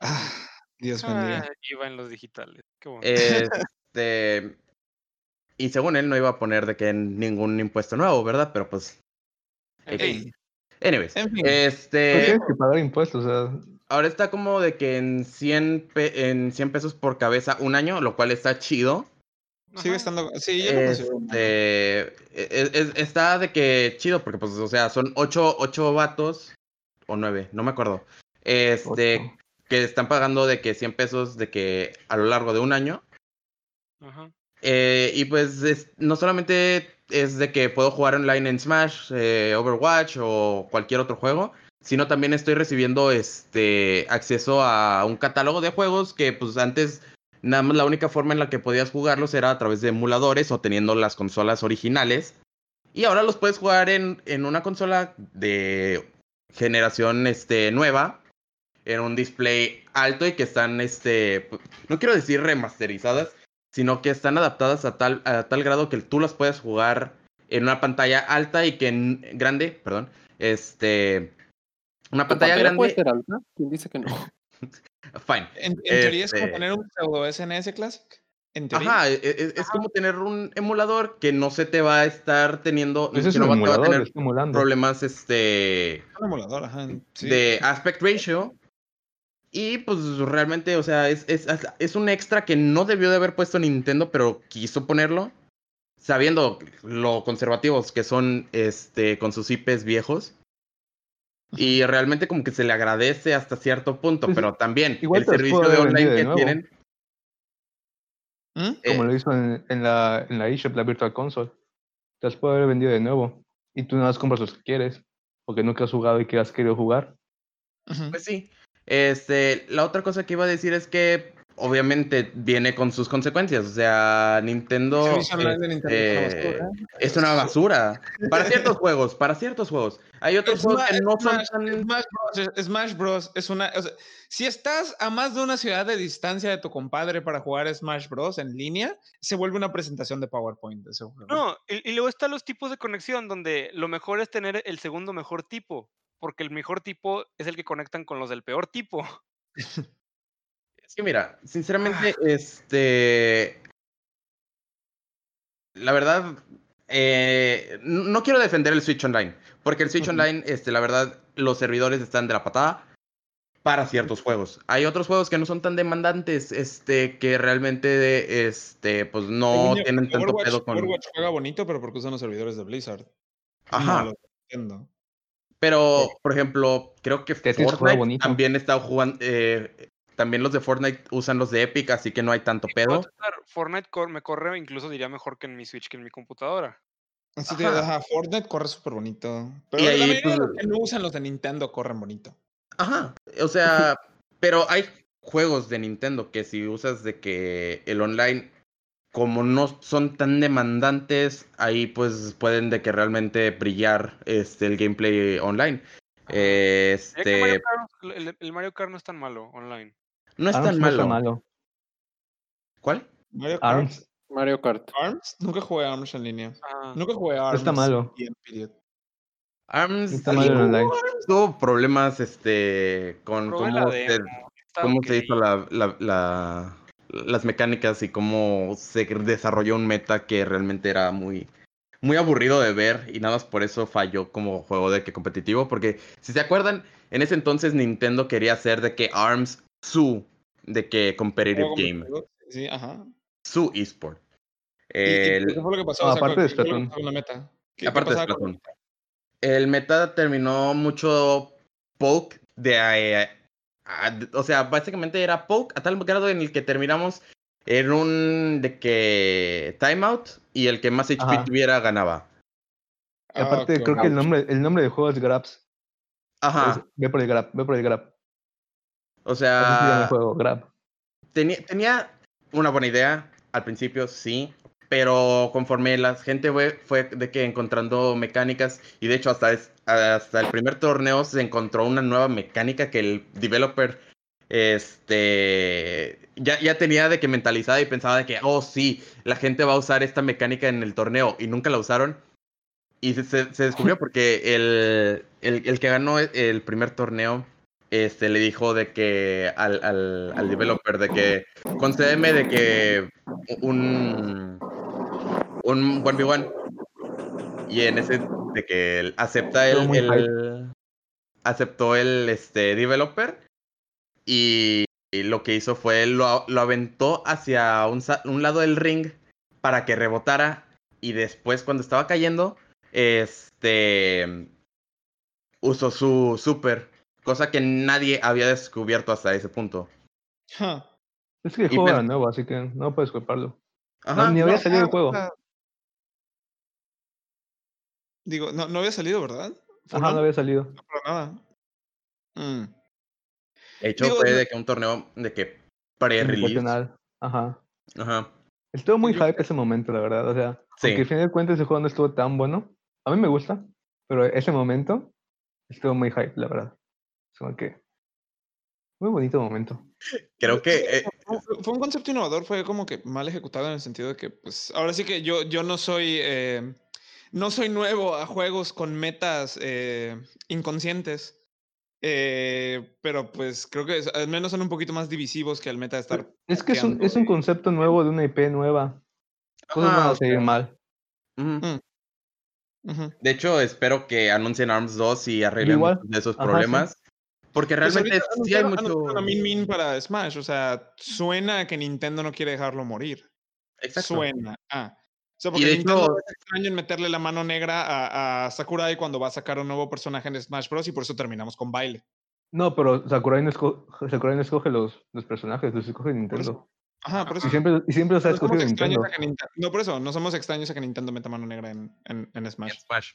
Ah, Dios bendiga. Ah, iba en los digitales. Qué bueno. Este. y según él no iba a poner de que ningún impuesto nuevo, ¿verdad? Pero pues. Fin. Anyways. En fin. Este. tienes que pagar impuestos, o sea, Ahora está como de que en 100, pe- en 100 pesos por cabeza un año, lo cual está chido. Sigue Ajá. estando. Sí, yo lo Este, es- es- está de que chido, porque pues, o sea, son ocho, ocho vatos, o nueve, no me acuerdo. Este, ocho. que están pagando de que 100 pesos de que a lo largo de un año. Ajá. Eh, y pues es- no solamente es de que puedo jugar online en Smash, eh, Overwatch o cualquier otro juego, sino también estoy recibiendo este acceso a un catálogo de juegos que pues antes nada más la única forma en la que podías jugarlos era a través de emuladores o teniendo las consolas originales. Y ahora los puedes jugar en, en una consola de generación este, nueva, en un display alto y que están, este, no quiero decir remasterizadas, sino que están adaptadas a tal, a tal grado que tú las puedes jugar en una pantalla alta y que en grande, perdón, este, una ¿Tu pantalla grande, puede ser alta? ¿Quién dice que no? fine. En, en teoría es como Este- tener un pseudo SNS Classic. En teoría. Ajá, e- e- es, como tener un emulador que no se te va a estar teniendo, ese es que no va- te va a tener problemas, este, Un emulador, ajá. sí. de aspect ratio. Y pues realmente, o sea, es, es, es un extra que no debió de haber puesto Nintendo, pero quiso ponerlo. Sabiendo lo conservativos que son este, con sus IPs viejos. Y realmente como que se le agradece hasta cierto punto, Pues, pero también igual el servicio de online de que tienen. ¿Mm? Como eh, lo hizo en, en la, en la eShop, la Virtual Console. Te las puede haber vendido de nuevo. Y tú nada más compras los que quieres. Porque nunca has jugado y que has querido jugar. Pues sí. Este, la otra cosa que iba a decir es que obviamente viene con sus consecuencias. O sea, Nintendo, Nintendo es una basura. es una basura. Para ciertos juegos, para ciertos juegos. Hay otros juegos que Smash- no son Smash, tan... Smash Bros. es- Smash Bros. es una. o sea, si estás a más de una ciudad de distancia de tu compadre para jugar Smash Bros. en línea, se vuelve una presentación de PowerPoint de ese juego. No, y, y luego están los tipos de conexión donde lo mejor es tener el segundo mejor tipo, porque el mejor tipo es el que conectan con los del peor tipo. Es que mira, sinceramente, este... La verdad, eh, no quiero defender el Switch Online, porque el Switch. Online, este, la verdad, los servidores están de la patada. para ciertos juegos. Hay otros juegos que no son tan demandantes, este, que realmente, este, pues no Niño, tienen tanto Overwatch- pedo con. Overwatch juega bonito, pero porque usan los servidores de Blizzard. no Ajá. de Nintendo. Pero, por ejemplo, creo que Fortnite también está jugando. eh, también los de Fortnite usan los de Epic, así que no hay tanto pedo. Fortnite cor- me corre incluso diría mejor que en mi Switch que en mi computadora. Así Ajá. ajá, Fortnite corre súper bonito. Pero Y la ahí, mayoría de los pues- que no usan los de Nintendo corren bonito. Ajá. O sea, pero hay juegos de Nintendo que si usas de que el online, como no son tan demandantes, ahí pues pueden de que realmente brillar este el gameplay online. Este Mario Kart- el, el Mario Kart no es tan malo online. No es Arms tan no malo. malo. ¿Cuál? Mario Kart. Arms Mario Kart. Arms. Nunca jugué Arms en línea. Ah, Nunca jugué Arms. está malo. bien, period. ARMS No está malo en online. tuvo problemas este con probé cómo se, cómo hizo la, la- la- las mecánicas y cómo se desarrolló un meta que realmente era muy muy aburrido de ver y nada más por eso falló como juego de que competitivo porque si se acuerdan en ese entonces Nintendo quería hacer de que ARMS su de que competitive game competitivo, Sí, ajá. su esport ¿Y- y El- ¿Qué fue lo que pasó? No, O sea, aparte ¿qué- de Splatoon. pasó con la meta? ¿Qué- qué aparte de Splatoon. El meta terminó mucho poke de... eh, a- o sea, básicamente era poke a tal grado en el que terminamos en un de que timeout y el que más HP Ajá. tuviera ganaba. Ah, aparte, creo que el nombre, el nombre del juego es Grabs. Ajá. Es- ve por el Grab, ve por el Grab. O sea, juego, tenía, tenía una buena idea al principio, sí. Pero conforme la gente fue, fue de que encontrando mecánicas, y de hecho hasta, es- hasta el primer torneo se encontró una nueva mecánica que el developer este ya, ya tenía de que mentalizada y pensaba de que, oh sí, la gente va a usar esta mecánica en el torneo y nunca la usaron. Y se, se- se descubrió porque el, el, el que ganó el primer torneo este, le dijo de que al, al, al developer de que concédeme de que un un 1v1 y en ese de que él acepta el, aceptó el este developer. Y, y lo que hizo fue lo, lo aventó hacia un, un lado del ring para que rebotara. Y después cuando estaba cayendo este usó su super cosa que nadie había descubierto hasta ese punto Huh. Es que el juego era nuevo, así que no puedes culparlo. Ajá, ni había no, salido el Ah, juego. Digo, no, no había salido, ¿verdad? ¿Fue Ajá, no? no había salido. No, para nada. Mm. de hecho digo, fue no- de que un torneo de que pre-release. Ajá. ajá Estuvo muy Yo- hype ese momento, la verdad. O sea, Sí. aunque al final de cuentas ese juego no estuvo tan bueno. A mí me gusta, pero ese momento estuvo muy hype, la verdad. Como que. Muy bonito momento. creo que eh, Fue- un concepto innovador, fue como que mal ejecutado en el sentido de que, pues, ahora sí que yo, yo no soy, eh, no soy nuevo a juegos con metas eh, inconscientes, eh, pero pues creo que es- al menos son un poquito más divisivos que el meta de estar. Es que es un, es un concepto nuevo de una IP nueva. Cosas van a sea, mal. Ujú. De hecho, espero que anuncien ARMS 2 y arreglen igual. de esos Ajá, Porque Pues realmente ahorita sí hay mucho. a Min Min para Smash, o sea, suena a que Nintendo no quiere dejarlo morir. Exacto. Suena. Ah. O sea, Y porque de Nintendo hecho- es extraño en meterle la mano negra a, a Sakurai cuando va a sacar un nuevo personaje en Smash Bros. y por eso terminamos con baile. No, pero Sakurai no, esco- Sakurai no escoge los, los personajes, los escoge Nintendo. Ajá, por eso. Y siempre, y siempre los ha no escogido Nintendo. a que Ninte- No, por eso, no somos extraños a que Nintendo meta mano negra en, en, en en Smash. Smash.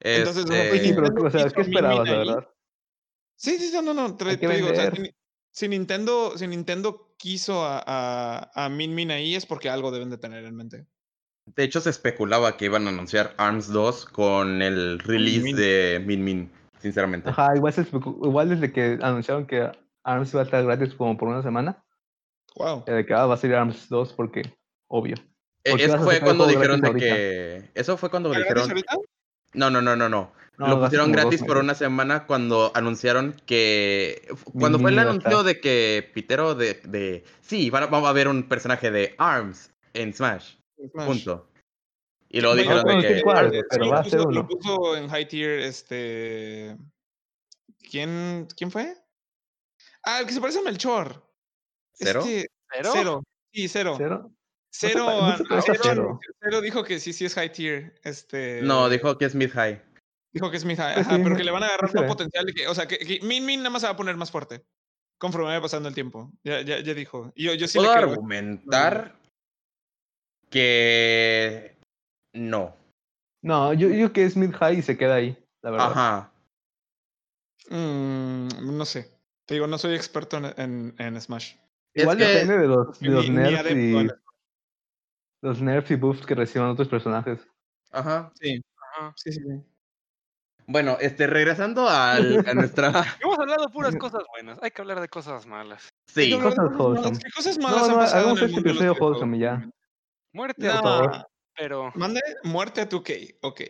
Entonces, o sea, Este, pues, Sí, pero, Nintendo o sea, ¿qué esperabas, la verdad? Sí, sí, sí, no, no, te, te digo, o sea, si, si Nintendo, si Nintendo quiso a, a, a Min Min ahí es porque algo deben de tener en mente. de hecho, se especulaba que iban a anunciar ARMS 2 con el release Min. de Min Min, sinceramente. Ajá, igual, se igual desde que anunciaron que ARMS iba a estar gratis como por una semana, Wow. eh, de que ah, va a salir ARMS 2 porque, obvio. Eh, ¿por qué Eso fue cuando dijeron de que. Eso fue cuando ¿Está dijeron. ahorita? No, no, no, no, no. No, Lo pusieron gratis por una semana cuando anunciaron que. Cuando fue el a anuncio de que Pitero de. de sí, van a- vamos a ver un personaje de ARMS en Smash. Smash. Punto. Y luego dijeron bueno, de que. cuál, eh, pero Sí, va a lo ser puso- Lo uno. puso en high tier, este. ¿Quién, ¿Quién fue? Ah, el que se parece a Melchor. ¿Cero? Este, ¿Cero? cero. Sí, cero. ¿Cero? Cero, No se pa- no se parece a cero, cero. cero dijo que sí, sí es high tier. Este, No, dijo que es mid high. Dijo que es mi high, Pues ajá, sí, pero no- que le van a agarrar ve. potencial. de que, o sea, que, que Min Min nada más se va a poner más fuerte. Conforme vaya pasando el tiempo. Ya, ya, ya dijo. Yo, yo sí le Puedo creo. argumentar que no. No, yo digo que es mid high y se queda ahí, la verdad. Ajá. Mm, no sé. Te digo, no soy experto en, en, en Smash. Es Igual que- depende de los, de los ni nerfs y los nerfs y buffs que reciban otros personajes. Ajá. Sí, Ajá. sí, sí. sí. Bueno, este, regresando al, a nuestra. Hemos hablado de puras cosas buenas. Hay que hablar de cosas malas. Sí. De Cosas cosas malas. wholesome. ¿Qué cosas malas No, han no, pasado hagamos en el este mundo episodio wholesome ya. Muerte No. a pero Mande muerte a 2K. Ok.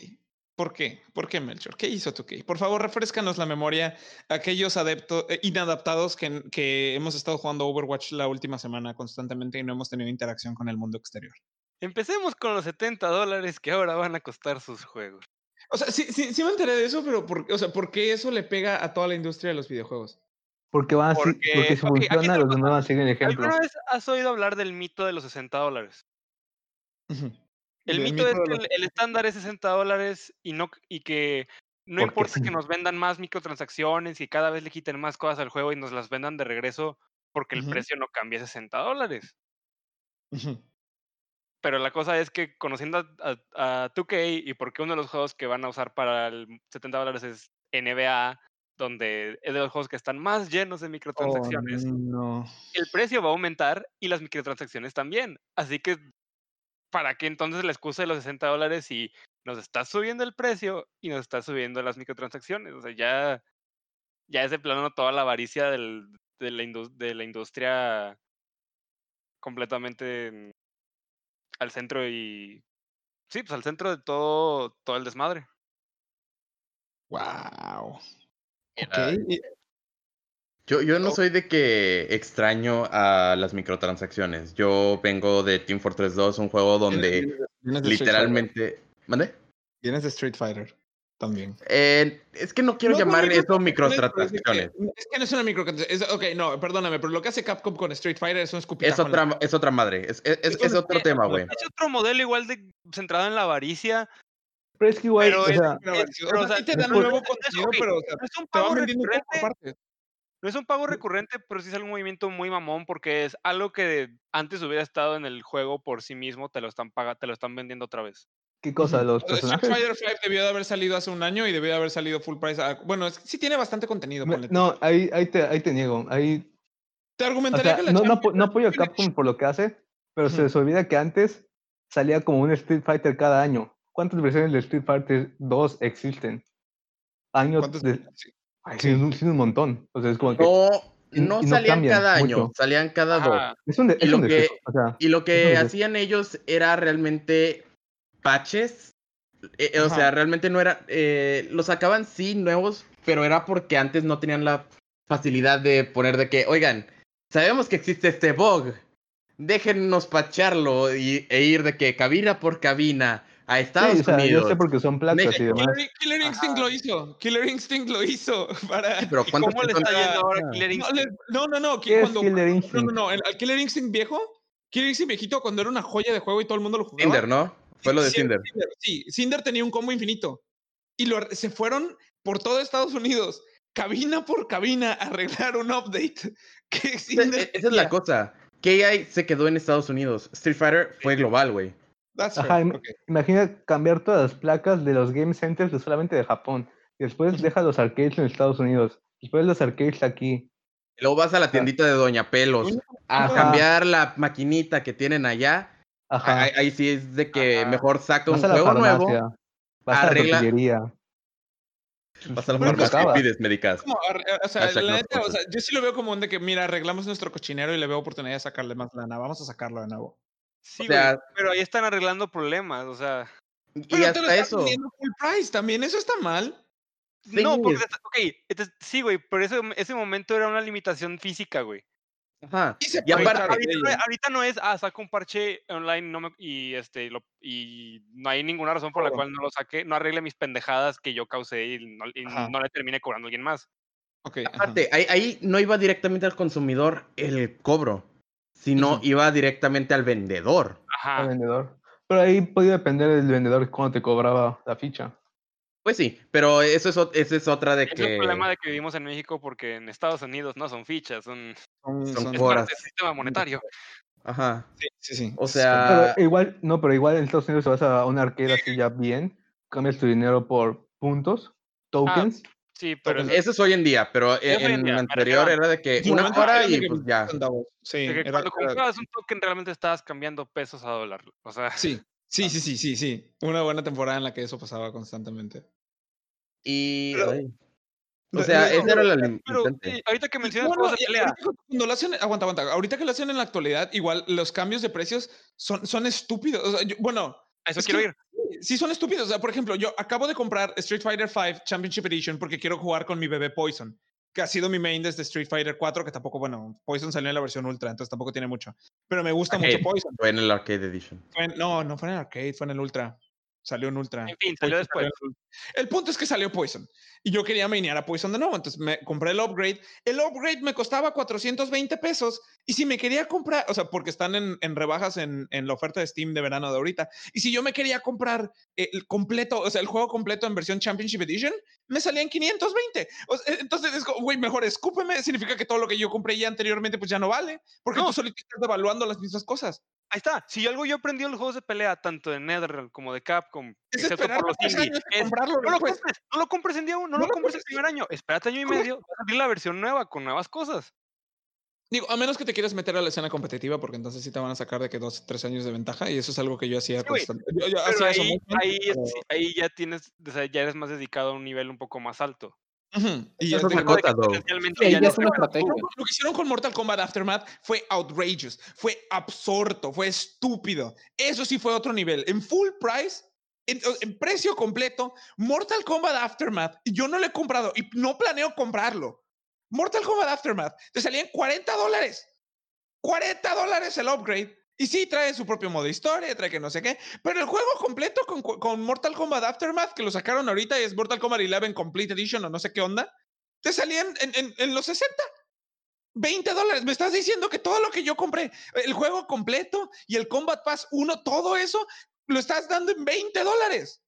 ¿Por qué? ¿Por qué, Melchor? ¿Qué hizo 2K? Por favor, refrescanos la memoria. Aquellos adeptos eh, inadaptados que, que hemos estado jugando Overwatch la última semana constantemente y no hemos tenido interacción con el mundo exterior. empecemos con los 70 dólares que ahora van a costar sus juegos. O sea, sí, sí, sí me enteré de eso, pero por, o sea, ¿por qué eso le pega a toda la industria de los videojuegos? Porque van así, Porque- porque si funciona, los demás van a seguir el ejemplo. ¿Alguna vez has oído hablar del mito de los 60 dólares? El mito es que los- el, el estándar es 60 dólares y, no, y que no Porque importa sí. que nos vendan más microtransacciones y cada vez le quiten más cosas al juego y nos las vendan de regreso porque el precio no cambia a 60 dólares. Pero la cosa es que conociendo a, a, a 2K y porque uno de los juegos que van a usar para el 70 dólares es NBA, donde es de los juegos que están más llenos de microtransacciones, Oh, no. el precio va a aumentar y las microtransacciones también. Así que, ¿para qué entonces la excusa de los 60 dólares si nos está subiendo el precio y nos está subiendo las microtransacciones? O sea, ya, ya es de plano toda la avaricia del, de, la de la industria completamente en- al centro y... Sí, pues al centro de todo, todo el desmadre. Wow. Mira, Ok, y- Yo, yo no soy de que extraño a las microtransacciones. Yo vengo de Team Fortress 2, un juego donde literalmente. ¿Mande? Vienes de Street Fighter también. Eh, es que no quiero No, no, llamar no, eso no, microtransacciones. Es que, es que no es una microtransacción. es- Ok, no, perdóname, pero lo que hace Capcom con Street Fighter es un escupitajo. Es la otra, es otra madre. Es, es- es- es Eso otro es- tema, güey. Es otro modelo igual de centrado en la avaricia. Pero es que igual, Pero o es- sea, Pero, es- o sea, te dan nuevo contenido, pero o sea, un pago recurrente. No es un pago recurrente, pero sí es un movimiento muy mamón porque es algo que antes hubiera estado en el juego por sí mismo, te lo están pagando, te lo están vendiendo otra vez. ¿Qué cosa? Los O sea, Street personajes. Fighter 5 debió de haber salido hace un año y debió de haber salido full price. a- Bueno, es que sí tiene bastante contenido. Me-. No, ahí, ahí, te, ahí te niego. Ahí, Te o argumentaría sea, que la no, no, no apoyo a Capcom por lo que hace, pero se les olvida que antes salía como un Street Fighter cada año. ¿Cuántas versiones de Street Fighter 2 existen? Años ¿Cuántos- de... sí. Ay, Sí. sí, es un, montón. O sea, es como que... No, y- no y no salían cada año, mucho. salían cada dos. Ajá. Es un, de- y es lo un que- o sea, Y lo que Eso es lo que- hacían ellos era realmente patches. eh, eh, o sea, realmente no era. eh, los sacaban sí nuevos, pero era porque antes no tenían la facilidad de poner de que, oigan, sabemos que existe este bug. Déjennos patcharlo y, e ir de que cabina por cabina a sí, Estados o sea, yo Unidos. sé porque son placas y demás. Killer, Killer Instinct lo hizo. Killer Instinct lo hizo. Para... Sí, pero ¿Y ¿cuántas cómo le está personas- yendo ahora Ah. Killer No, Instinct? no, no, no. ¿Qué es cuando- Killer No, Instinct? no, no. El, el Killer Instinct viejo, Killer Instinct viejito, cuando era una joya de juego y todo el mundo lo jugaba. Cinder, ¿no? Fue lo de Sí, Cinder. Sí, Cinder tenía un combo infinito. Y lo, se fueron por todo Estados Unidos, cabina por cabina, a arreglar un update. Que Esa Cinder esa es la cosa. KI se quedó en Estados Unidos. Street Fighter fue global, güey. That's Ajá, fair, im- ok. Imagina cambiar todas las placas de los game centers de solamente de Japón. Después deja los arcades en Estados Unidos. Después los arcades aquí. Luego vas a la tiendita de Doña Pelos a cambiar la maquinita que tienen allá. Ajá. Ahí, ahí sí es de que Ajá. mejor saca un Vas a juego nuevo. Vas a la arregla-. Vas a la y acabas. pides. Como, ar- eh, o sea, la no neta, o sea, yo sí lo veo como un de que, mira, arreglamos nuestro cochinero y le veo oportunidad de sacarle más lana. Vamos a sacarlo de nuevo. Sí, o sea, güey, pero ahí están arreglando problemas, o sea. y Pero te lo hasta estás eso. vendiendo full price también. Eso está mal. Sí, No, porque, ok, entonces, sí, güey, pero ese, ese momento era una limitación física, güey. Ajá. Y aparte- Ahorita, no, ello. ahorita no es, ah, saco un parche online no me- y, este, lo- y no hay ninguna razón por la Claro. cual no lo saque, no arregle mis pendejadas que yo causé y no, y Ajá. no le termine cobrando a alguien más. Ok. ajá. Aparte, ahí, ahí no iba directamente al consumidor el cobro, sino iba directamente al vendedor. Al Ajá. vendedor. Pero ahí podía depender del vendedor cuando te cobraba la ficha. Pues sí, pero eso es, esa es otra de Es el que... problema de que vivimos en México porque en Estados Unidos no son fichas, son Son- son son- es horas. parte del sistema monetario. Ajá. Sí, sí, sí. O sea, Pero igual, no, pero igual en Estados Unidos si vas a un arcade así ya bien, cambias tu dinero por puntos, tokens. Sí, pero eso es hoy en día, pero Eso en en día, lo me anterior era de que Sí, una hora y que pues ya. Sí, que era- cuando era- comprabas un token realmente estabas cambiando pesos a dólar. O sea, sí, sí, sí, sí, sí, sí. Una buena temporada en la que eso pasaba constantemente. Y... Pero- ay, O sea, re- esa era la pero sí, ahorita que mencionas bueno, juegos de pelea, Cuando lo hacen, aguanta, aguanta. Ahorita que lo hacen en la actualidad, igual los cambios de precios son, son estúpidos. O sea, yo- bueno, a eso es quiero que- ir. sí son estúpidos. O sea, por ejemplo, yo acabo de comprar Street Fighter V Championship Edition porque quiero jugar con mi bebé Poison, que ha sido mi main desde Street Fighter 4, que tampoco, bueno, Poison salió en la versión Ultra, entonces tampoco tiene mucho. Pero me gusta mucho Arcade. Poison. Fue en el Arcade Edition. Fue en- no, no fue en el arcade, fue en el Ultra. Salió en Ultra. En fin, salió después. el punto es que salió Poison y yo quería mainear a Poison de nuevo, entonces me compré el upgrade. El upgrade me costaba 420 pesos y si me quería comprar, o sea, porque están en, en rebajas en, en la oferta de Steam de verano de ahorita, y si yo me quería comprar el completo, o sea, el juego completo en versión Championship Edition, me salía en 520. O sea, entonces es güey, mejor escúpeme, significa que todo lo que yo compré ya anteriormente pues ya no vale, porque No. tú solito estás devaluando las mismas cosas. Ahí está. Si algo yo aprendí en los juegos de pelea, tanto de NetherRealm como de Capcom, Es excepto por los tres indie, años a es, no lo compres, no lo compres en día uno, no, No lo lo compres el primer año. Espérate año y medio, va a salir la versión nueva con nuevas cosas. Digo, a menos que te quieras meter a la escena competitiva, porque entonces sí te van a sacar de que dos, tres años de ventaja, y eso es algo que yo hacía Sí, güey, constante. Yo, yo Pero hacía eso ahí, pero- ahí ya tienes, o sea, ya eres más dedicado a un nivel un poco más alto. Y Eso es Sí, ya no es una estrategia. Lo que hicieron con Mortal Kombat Aftermath fue outrageous, fue absorto, fue estúpido. Eso sí fue otro nivel. En full price, en, en precio completo, Mortal Kombat Aftermath, y yo no lo he comprado y no planeo comprarlo. Mortal Kombat Aftermath, te salían 40 dólares. 40 dólares el upgrade. Y sí, trae su propio modo historia, trae que no sé qué. Pero el juego completo con, con Mortal Kombat Aftermath, que lo sacaron ahorita y es Mortal Kombat 11 Complete Edition o no sé qué onda, te salían en, en- en los 60. 20 dólares. Me estás diciendo que todo lo que yo compré, el juego completo y el Combat Pass 1, todo eso, lo estás dando en 20 dólares.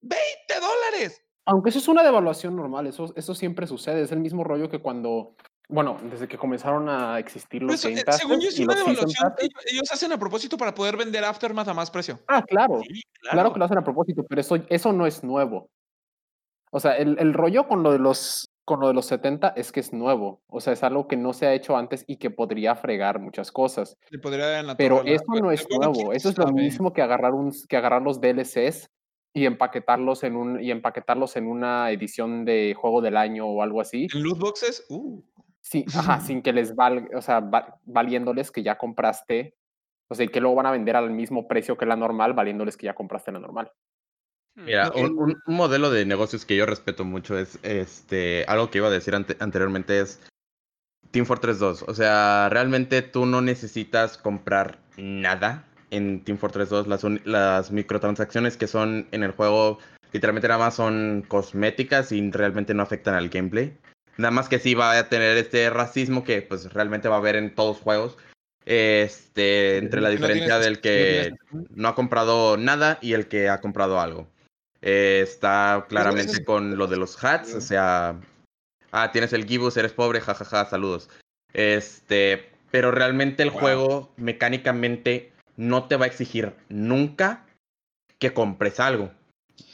20 dólares. Aunque eso es una devaluación normal, eso, eso siempre sucede. Es el mismo rollo que cuando, bueno, desde que comenzaron a existir los eso, Game Passes según yo, es una devaluación que ellos, hacen a propósito para poder vender Aftermath a más precio. Ah, claro, Sí, claro que lo hacen a propósito, pero eso, eso no es nuevo. O sea, el, el rollo con lo de los con lo de los 70 es que es nuevo. O sea, es algo que no se ha hecho antes y que podría fregar muchas cosas. Le podría la Pero a la- eso no es nuevo. Eso es lo mismo que agarrar, un, que agarrar los DLCs y empaquetarlos en un y empaquetarlos en una edición de juego del año o algo así. En loot boxes, uh, Sí, ajá, sin que les valga, o sea, va- valiéndoles que ya compraste, o sea, y que luego van a vender al mismo precio que la normal, valiéndoles que ya compraste la normal. Mira, No, un, el- un- un modelo de negocios que yo respeto mucho es este algo que iba a decir ante- anteriormente es Team Fortress 2. O sea, realmente tú no necesitas comprar nada en Team Fortress 2. Las, un- las microtransacciones que son en el juego literalmente nada más son cosméticas y realmente no afectan al gameplay. Nada más que sí va a tener este racismo que pues realmente va a haber en todos los juegos. Este, entre la no diferencia tienes- del que no ha comprado nada y el que ha comprado algo. Eh, está claramente con lo de los hats, o sea, ah, tienes el Gibus, eres pobre, jajaja, saludos. Este, pero realmente el Wow. juego mecánicamente no te va a exigir nunca que compres algo.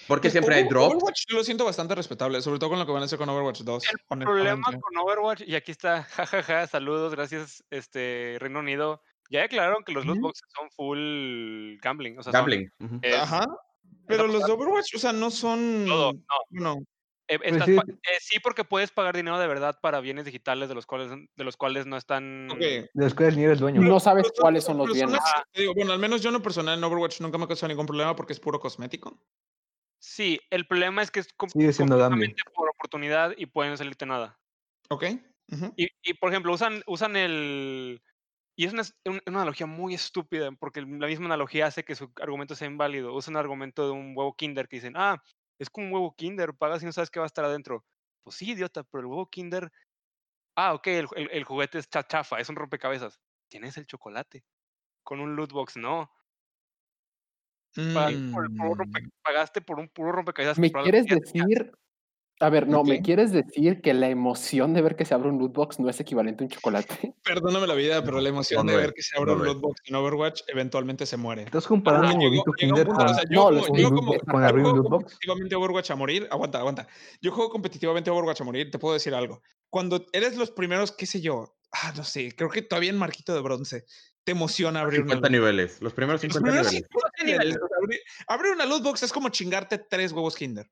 Porque Pues, siempre hay drops. Overwatch yo lo siento bastante respetable, sobre todo con lo que van a hacer con Overwatch 2. El problema con Overwatch, y aquí está, jajaja, saludos, gracias, este, Reino Unido. Ya declararon que los loot boxes son full gambling. O sea, son, Gambling. ujú. es Ajá. Pero los de Overwatch, o sea, no son. todo. No, Bueno, eh, Pues estás sí. eh, sí, porque puedes pagar dinero de verdad para bienes digitales de los cuales, de los cuales no están. ok. De los cuales ni eres dueño. No sabes Pero cuáles son los bienes. digo, bueno, al menos yo en lo personal en Overwatch nunca me ha causado ningún problema porque es puro cosmético. Sí, el problema es que es com- Sigue siendo gambling. completamente por oportunidad y pueden salirte nada. Ok. Y, y, por ejemplo, usan, usan el. Y es una, es un- una analogía muy estúpida, porque la misma analogía hace que su argumento sea inválido. Usan un argumento de un huevo Kinder que dicen, ah, es como un huevo Kinder, pagas y no sabes qué va a estar adentro. Pues sí, idiota, pero el huevo Kinder. Ah, ok, el, el- el juguete está chafa, es un rompecabezas. Tienes el chocolate. Con un loot box, no. Pagaste por el puro rompe- Mm, pagaste por un puro rompecabezas. ¿Me quieres decir? A ver, no, ¿me quieres decir que la emoción de ver que se abre un loot box no es equivalente a un chocolate? Perdóname la vida, pero la emoción no de ver que se abre no un loot box en Overwatch eventualmente se muere. ¿Estás comparando Ah, un Kinder o sea, yo No, como- yo como- con yo abrir un juego loot box? competitivamente Overwatch a morir. Aguanta, aguanta. Yo juego competitivamente Overwatch a morir. Te puedo decir algo. Cuando eres los primeros, qué sé yo, ah, no sé, creo que todavía en marquito de bronce, te emociona abrir una 50 loot box. niveles. Los primeros Los 50 primeros niveles. 50 niveles, abrir, abrir una loot box es como chingarte tres huevos Kinder.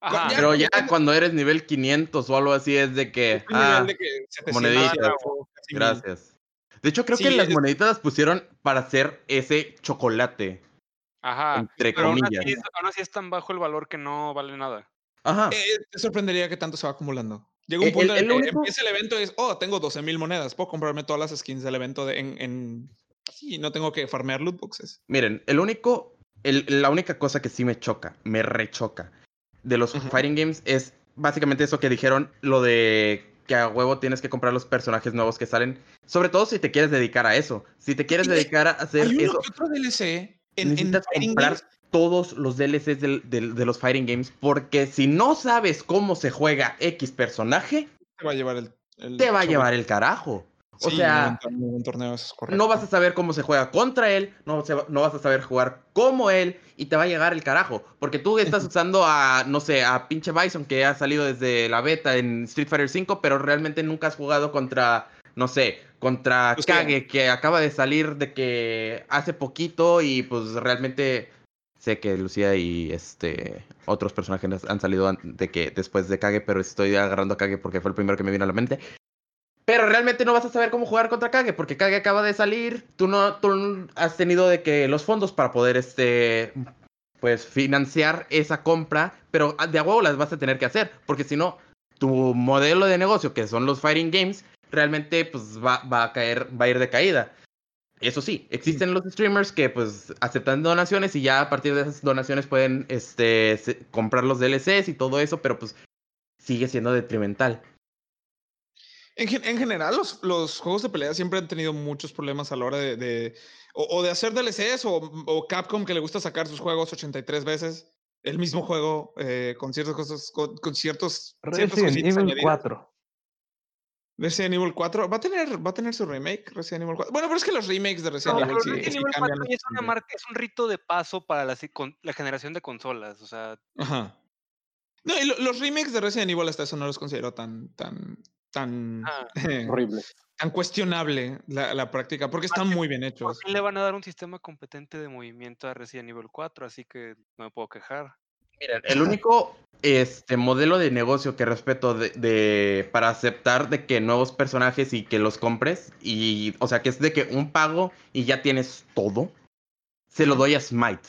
Ajá. Ya, Pero ya cuando- cuando eres nivel 500 o algo así es de que, ah, de que 700, moneditas. gracias. De hecho, creo Sí, que las es- moneditas las pusieron para hacer ese chocolate, Ajá. entre Pero aún comillas. así, aún así es tan bajo el valor que no vale nada. Ajá. Eh, te sorprendería que tanto se va acumulando. Llega un Eh, punto el- en el que empieza el evento y es, oh, tengo 12 mil monedas, puedo comprarme todas las skins del evento de- en, en... Sí, no tengo que farmear loot boxes. Miren, el único, el- la única cosa que sí me choca, me rechoca de los fighting games es básicamente eso que dijeron, lo de que a huevo tienes que comprar los personajes nuevos que salen, sobre todo si te quieres dedicar a eso. Si te quieres dedicar a hacer Hay uno eso, que otro DLC en, Fighting Games. Todos los DLCs del- del- de los fighting games porque si no sabes cómo se juega X personaje, Te va a llevar el... el te va a llevar el carajo. O Sí, sea, en ningún torneo eso es no vas a saber cómo se juega contra él, no, se no vas a saber jugar como él y te va a llegar el carajo. Porque tú estás usando a, no sé, a pinche Bison que ha salido desde la beta en Street Fighter V, pero realmente nunca has jugado contra, no sé, contra Lucía. Kage que acaba de salir de que hace poquito y pues realmente sé que Lucía y este otros personajes han salido de que después de Kage, pero estoy agarrando a Kage porque fue el primero que me vino a la mente. Pero realmente no vas a saber cómo jugar contra Kage, porque Kage acaba de salir. Tú no, tú has tenido de que los fondos para poder este pues financiar esa compra, pero de a huevo las vas a tener que hacer, porque si no, tu modelo de negocio, que son los fighting games, realmente pues va, va a caer, va a ir de caída. Eso sí, existen los streamers que pues aceptan donaciones y ya a partir de esas donaciones pueden este comprar los DLCs y todo eso, pero pues sigue siendo detrimental. En, en general, los, los juegos de pelea siempre han tenido muchos problemas a la hora de, de- o, o de hacer DLCs o, o Capcom que le gusta sacar sus juegos 83 veces, el mismo juego eh, con ciertas cosas, con, con ciertos Resident cositas Evil añadidas. 4. Resident Evil 4 va a tener va a tener su remake Resident Evil 4. Bueno, pero es que los remakes de Resident No, Evil sí, Resident sí Evil cambian 4 ya es, una marca, es un rito de paso para la, si- con- la generación de consolas. O sea, Ajá. No, y lo- los remakes de Resident Evil hasta eso no los considero tan tan tan Ah. Horrible. tan cuestionable la, la práctica porque están muy bien hechos. le van a dar un sistema competente de movimiento a Resident Evil 4, así que no me puedo quejar. Miren, el único este modelo de negocio que respeto de, de- para aceptar de que nuevos personajes y que los compres y o sea que es de que un pago y ya tienes todo se lo doy a Smite.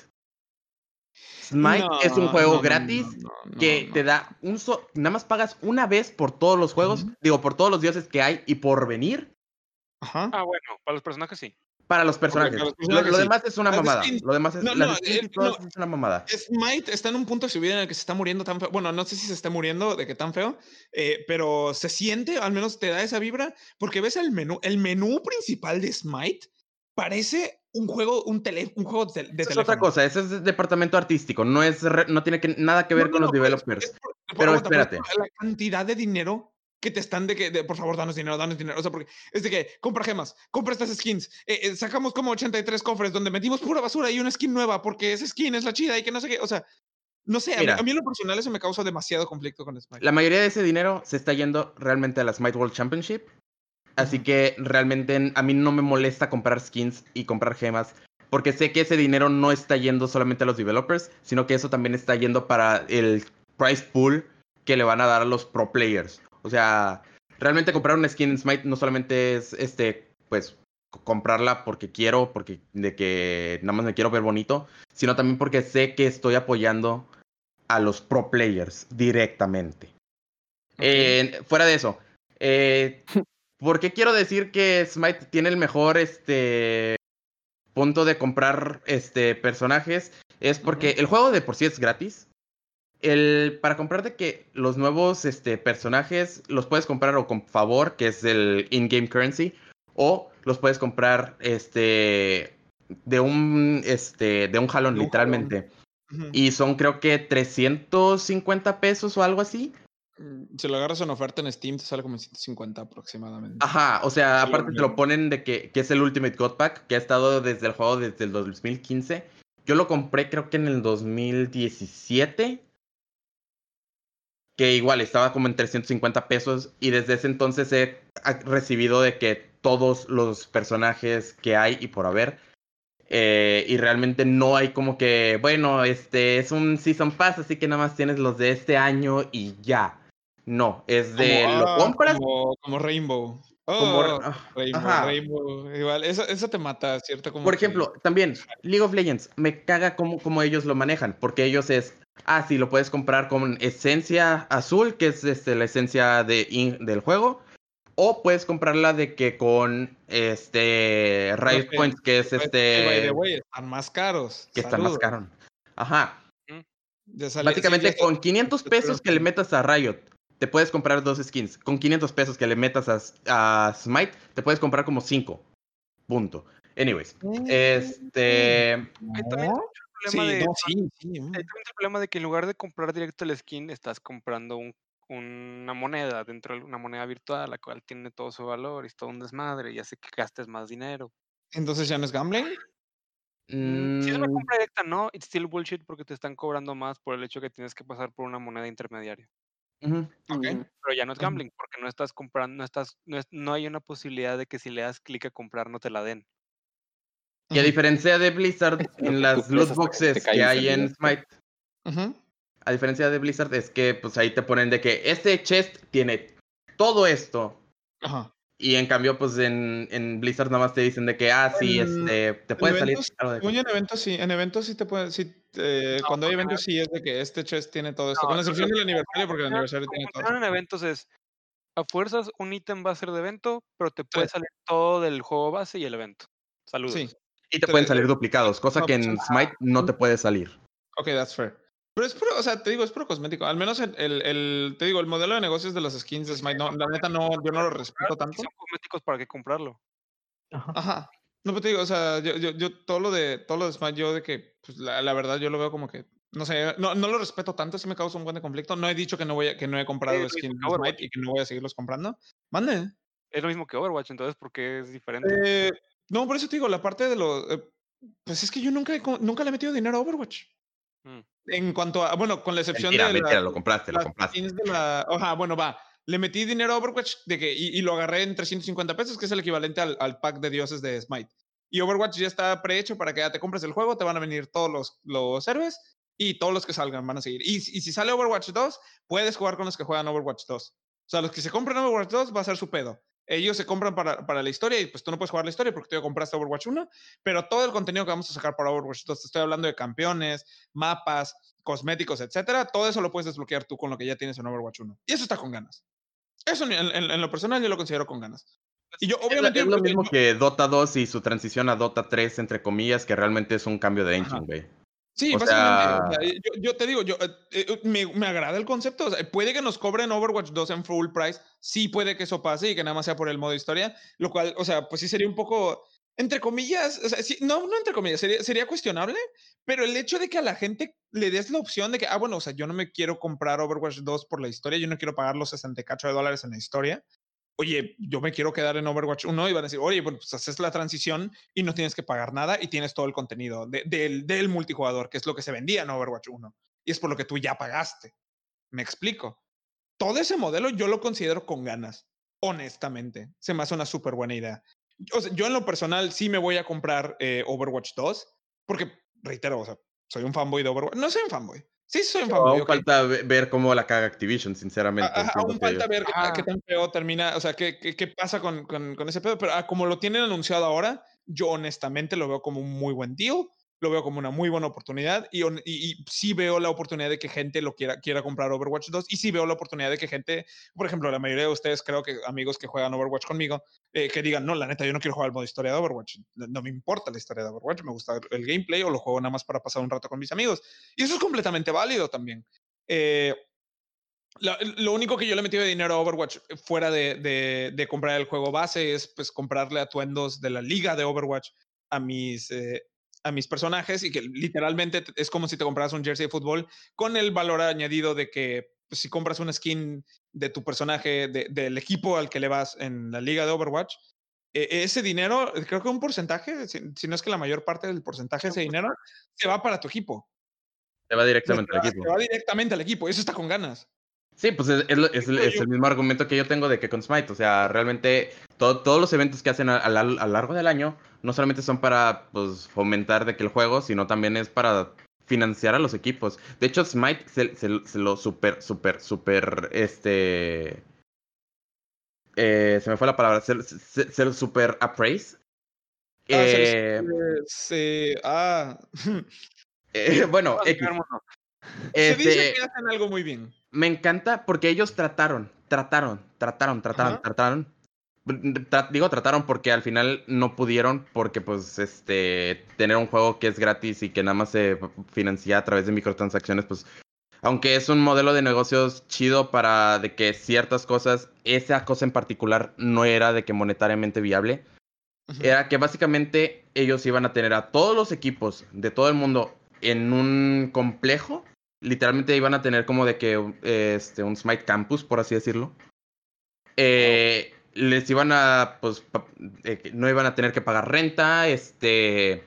Smite es un juego no, gratis no, no, que no. te da un so- nada más pagas una vez por todos los juegos, digo por todos los dioses que hay y por venir Ajá. Ah, bueno, para los personajes sí. Para los personajes. para los Lo- personajes lo, sí. demás es una Las mamada. Lo demás es No, no, eh, no. es una mamada. Smite está en un punto de su vida en el que se está muriendo tan feo. Bueno, no sé si se está muriendo de que tan feo, eh, pero se siente, al menos te da esa vibra, porque ves el menú. El menú principal de Smite parece un juego, un, tele, un juego de, de Esa es teléfono. otra cosa, ese es departamento artístico, no es re- no tiene que, nada que ver No, con no, los es- developers. es por- Pero espérate. La cantidad de dinero que te están de que, de, por favor, danos dinero, danos dinero. O sea, porque es de que compra gemas, compra estas skins. eh, eh, sacamos como 83 cofres donde metimos pura basura y una skin nueva porque esa skin es la chida y que no sé qué. O sea, no sé, a mí, a mí en lo personal eso me causa demasiado conflicto con Smite. La mayoría de ese dinero se está yendo realmente a la Smite World Championship. Así que realmente a mí no me molesta comprar skins y comprar gemas. Porque sé que ese dinero no está yendo solamente a los developers, sino que eso también está yendo para el price pool que le van a dar a los pro players. O sea, realmente comprar una skin en Smite no solamente es este, pues, comprarla porque quiero, porque de que nada más me quiero ver bonito, sino también porque sé que estoy apoyando a los pro players directamente. Eh, fuera de eso, eh, ¿por qué quiero decir que Smite tiene el mejor este punto de comprar este personajes? Es porque el juego de por sí es gratis. El, para comprarte que los nuevos este, personajes los puedes comprar o con favor, que es el in-game currency, o los puedes comprar este, de un, este, de un jalón, De un literalmente. Y son creo que 350 pesos o algo así. Mm, Si lo agarras en oferta en Steam, te sale como en 150 aproximadamente. Ajá, o sea, Sí, aparte te lo ponen de que, que es el Ultimate God Pack, que ha estado desde el juego desde el 2015. Yo lo compré creo que en el 2017. Que igual estaba como en 350 pesos. Y desde ese entonces he recibido de que todos los personajes que hay y por haber. eh, y realmente no hay como que, bueno, este es un Season Pass, así que nada más tienes los de este año y ya. No, es de Como, lo ah, compras Como, como Rainbow. como- Oh, ah, Rainbow. Rainbow. Igual, eso, eso te mata, ¿cierto? Como Por que- ejemplo, también League of Legends, me caga cómo, cómo ellos lo manejan, porque ellos es, ah, sí, lo puedes comprar con esencia azul, que es este, la esencia de, in- del juego, o puedes comprarla de que con este Riot Points, que es que, by the este, way, están más caros. que está más Saludos. caro. Ajá, Ya sale- básicamente sí, con 500 pesos que le metas a Riot, te puedes comprar dos skins. Con 500 pesos que le metas a, a Smite, te puedes comprar como 5. Punto. Anyways, este... Ahí también el Sí, problema de, no, sí, sí. también está el problema de que en lugar de comprar directo el skin, estás comprando un- una moneda dentro de una moneda virtual, la cual tiene todo su valor y es todo un desmadre y hace que gastes más dinero. Entonces ya no es gambling. Mm, Si es una mm, compra directa, no, it's still bullshit porque te están cobrando más por el hecho que tienes que pasar por una moneda intermediaria. ujú. Ok. Ujú. Pero ya no es gambling porque no estás comprando, no estás, no, es- no hay una posibilidad de que si le das clic a comprar no te la den. Y a diferencia de Blizzard, en las loot boxes que hay en. Smite, a diferencia de Blizzard, es que pues ahí te ponen de que este chest tiene todo esto. Ajá. Y en cambio, pues en, en Blizzard nada más te dicen de que, ah, sí, En- este, te puede salir de en eventos sí, en eventos sí te puede, sí, eh, No, cuando hay eventos sí es de que este chest tiene todo esto, No, con no, excepción no, del no, aniversario, porque el aniversario tiene todo. en eventos es, a fuerzas un ítem va a ser de evento, pero te puede salir todo del juego base y el evento. Saludos. Sí, Y te Te- pueden salir duplicados, cosa no, que en Smite no te puede salir. ok, that's fair. Pero es puro, o sea, te digo, es puro cosmético. Al menos el, el, el- te digo, el modelo de negocios de los skins de Smite, no, la neta no, yo no lo respeto Si tanto. son cosméticos, ¿para qué comprarlo? Ajá. No, pero te digo, o sea, yo, yo, yo todo lo de, todo lo de Smite, yo de que, pues la, la verdad, yo lo veo como que, no sé, no, no lo respeto tanto, sí me causa un buen de conflicto. No he dicho que no voy a, que no he comprado es lo mismo skins que de Overwatch. Smite y que no voy a seguirlos comprando. Mande. Es lo mismo que Overwatch, entonces, ¿por qué es diferente? Eh, no, por eso te digo, la parte de los. eh, pues es que yo nunca, nunca le he metido dinero a Overwatch. Mm. En cuanto a. Bueno, con la excepción Mentira, de. mentira, la- lo compraste, lo compraste. la. Ajá, bueno, va. Le metí dinero a Overwatch de que, y, y lo agarré en 350 pesos, que es el equivalente al, al pack de dioses de Smite. Y Overwatch ya está prehecho para que ya te compres el juego, te van a venir todos los, los héroes y todos los que salgan van a seguir. Y, y si sale Overwatch 2, puedes jugar con los que juegan Overwatch 2. O sea, los que se compran Overwatch 2 va a ser su pedo. Ellos se compran para, para la historia y pues tú no puedes jugar la historia porque tú ya compraste Overwatch 1, pero todo el contenido que vamos a sacar para Overwatch 2, te estoy hablando de campeones, mapas, cosméticos, etcétera, todo eso lo puedes desbloquear tú con lo que ya tienes en Overwatch 1. Y eso está con ganas. Eso en, en- en lo personal yo lo considero con ganas. Y yo obviamente... es lo mismo que Dota 2 y su transición a Dota 3, entre comillas, que realmente es un cambio de engine, güey. Sí, O básicamente. o sea- sea, yo, yo te digo, yo, eh, eh, me, me agrada el concepto. o sea, puede que nos cobren Overwatch 2 en full price. Sí, puede que eso pase y que nada más sea por el modo historia. Lo cual, o sea, pues sí sería un poco, entre comillas, o sea, sí, no, no entre comillas, sería, sería cuestionable. Pero el hecho de que a la gente le des la opción de que, ah, bueno, o sea, yo no me quiero comprar Overwatch 2 por la historia, yo no quiero pagar los 64 de dólares en la historia. Oye, yo me quiero quedar en Overwatch 1 y van a decir, oye, pues haces la transición y no tienes que pagar nada y tienes todo el contenido de- del, del multijugador, que es lo que se vendía en Overwatch 1. Y es por lo que tú ya pagaste. Me explico. Todo ese modelo yo lo considero con ganas, honestamente. Se me hace una súper buena idea. Yo en lo personal sí me voy a comprar eh, Overwatch 2, porque, reitero, o soy un fanboy de Overwatch. No soy un fanboy. Sí, soy un. Aún ok. falta ve- ver cómo la caga Activision, sinceramente. Siento aún falta ver qué, ta- qué Ah. tan feo termina, o sea, qué, qué, qué pasa con, con, con ese pedo, pero ah, como lo tienen anunciado ahora, yo honestamente lo veo como un muy buen deal, lo veo como una muy buena oportunidad y, y, sí veo la oportunidad de que gente lo quiera, quiera comprar Overwatch 2 y sí veo la oportunidad de que gente, por ejemplo, la mayoría de ustedes creo que amigos que juegan Overwatch conmigo, eh, que digan, no, la neta, yo no quiero jugar el modo historia de Overwatch, no, me importa la historia de Overwatch, me gusta el gameplay o lo juego nada más para pasar un rato con mis amigos. Y eso es completamente válido también. Eh, lo, único que yo le metido de dinero a Overwatch fuera de comprar el juego base es pues comprarle atuendos de la liga de Overwatch a mis, eh, a mis personajes y que literalmente es como si te compraras un jersey de fútbol con el valor añadido de que pues, si compras una skin de tu personaje, de- del equipo al que le vas en la liga de Overwatch, e- ese dinero, creo que un porcentaje, si, si no es que la mayor parte del porcentaje de ese dinero, se va para tu equipo. Se va Se directamente al equipo. se va directamente al equipo. Eso está con ganas. Sí, pues es, es lo- es el, mismo argumento que yo tengo de que con Smite, o sea, realmente to- todos los eventos que hacen a, a la- a lo largo del año no solamente son para pues, fomentar de que el juego, sino también es para financiar a los equipos. De hecho, Smite se, se- se lo super, super, super, este... eh, se me fue la palabra, se, lo super appraise. Ah, Eh, ah, eh, bueno, Vamos a X, se dice este, que hacen algo muy bien. Me encanta porque ellos trataron, trataron, trataron, trataron, Ajá. trataron. Tra- digo trataron porque al final no pudieron porque pues este tener un juego que es gratis y que nada más se financia a través de microtransacciones pues aunque es un modelo de negocios chido para de que ciertas cosas esa cosa en particular no era de que monetariamente viable Ujú. era que básicamente ellos iban a tener a todos los equipos de todo el mundo en un complejo. Literalmente iban a tener como de que este, un Smite Campus, por así decirlo. Eh, Les iban a, pues, no iban a tener que pagar renta, este...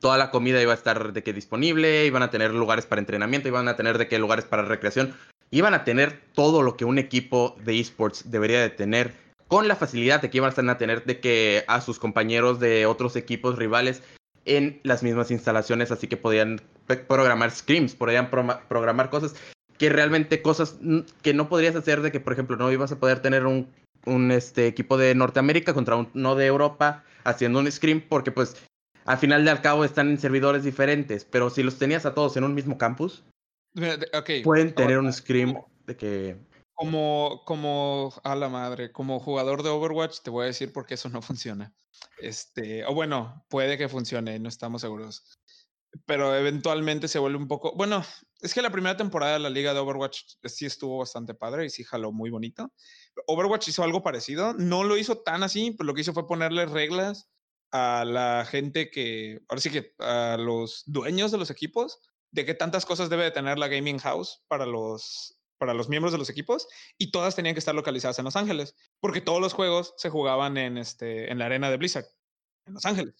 Toda la comida iba a estar de que disponible, iban a tener lugares para entrenamiento, iban a tener de que lugares para recreación, iban a tener todo lo que un equipo de esports debería de tener con la facilidad de que iban a tener de que a sus compañeros de otros equipos rivales en las mismas instalaciones, así que podían programar scrims, podían programar cosas que realmente cosas que no podrías hacer de que, por ejemplo, no ibas a poder tener un, un este, equipo de Norteamérica contra uno de Europa haciendo un scrim, porque pues al final de al cabo están en servidores diferentes, pero si los tenías a todos en un mismo campus, pueden tener ahora, un scrim de que... Como, como, a la madre, como jugador de Overwatch, te voy a decir por qué eso no funciona. Este, o bueno, puede que funcione, no estamos seguros. Pero eventualmente se vuelve un poco. Bueno, es que la primera temporada de la liga de Overwatch sí estuvo bastante padre y sí jaló muy bonito. Overwatch hizo algo parecido, no lo hizo tan así, pero lo que hizo fue ponerle reglas a la gente que, ahora sí que a los dueños de los equipos, de qué tantas cosas debe de tener la gaming house para los, para los miembros de los equipos y todas tenían que estar localizadas en Los Ángeles, porque todos los juegos se jugaban en, este, en la arena de Blizzard, en Los Ángeles.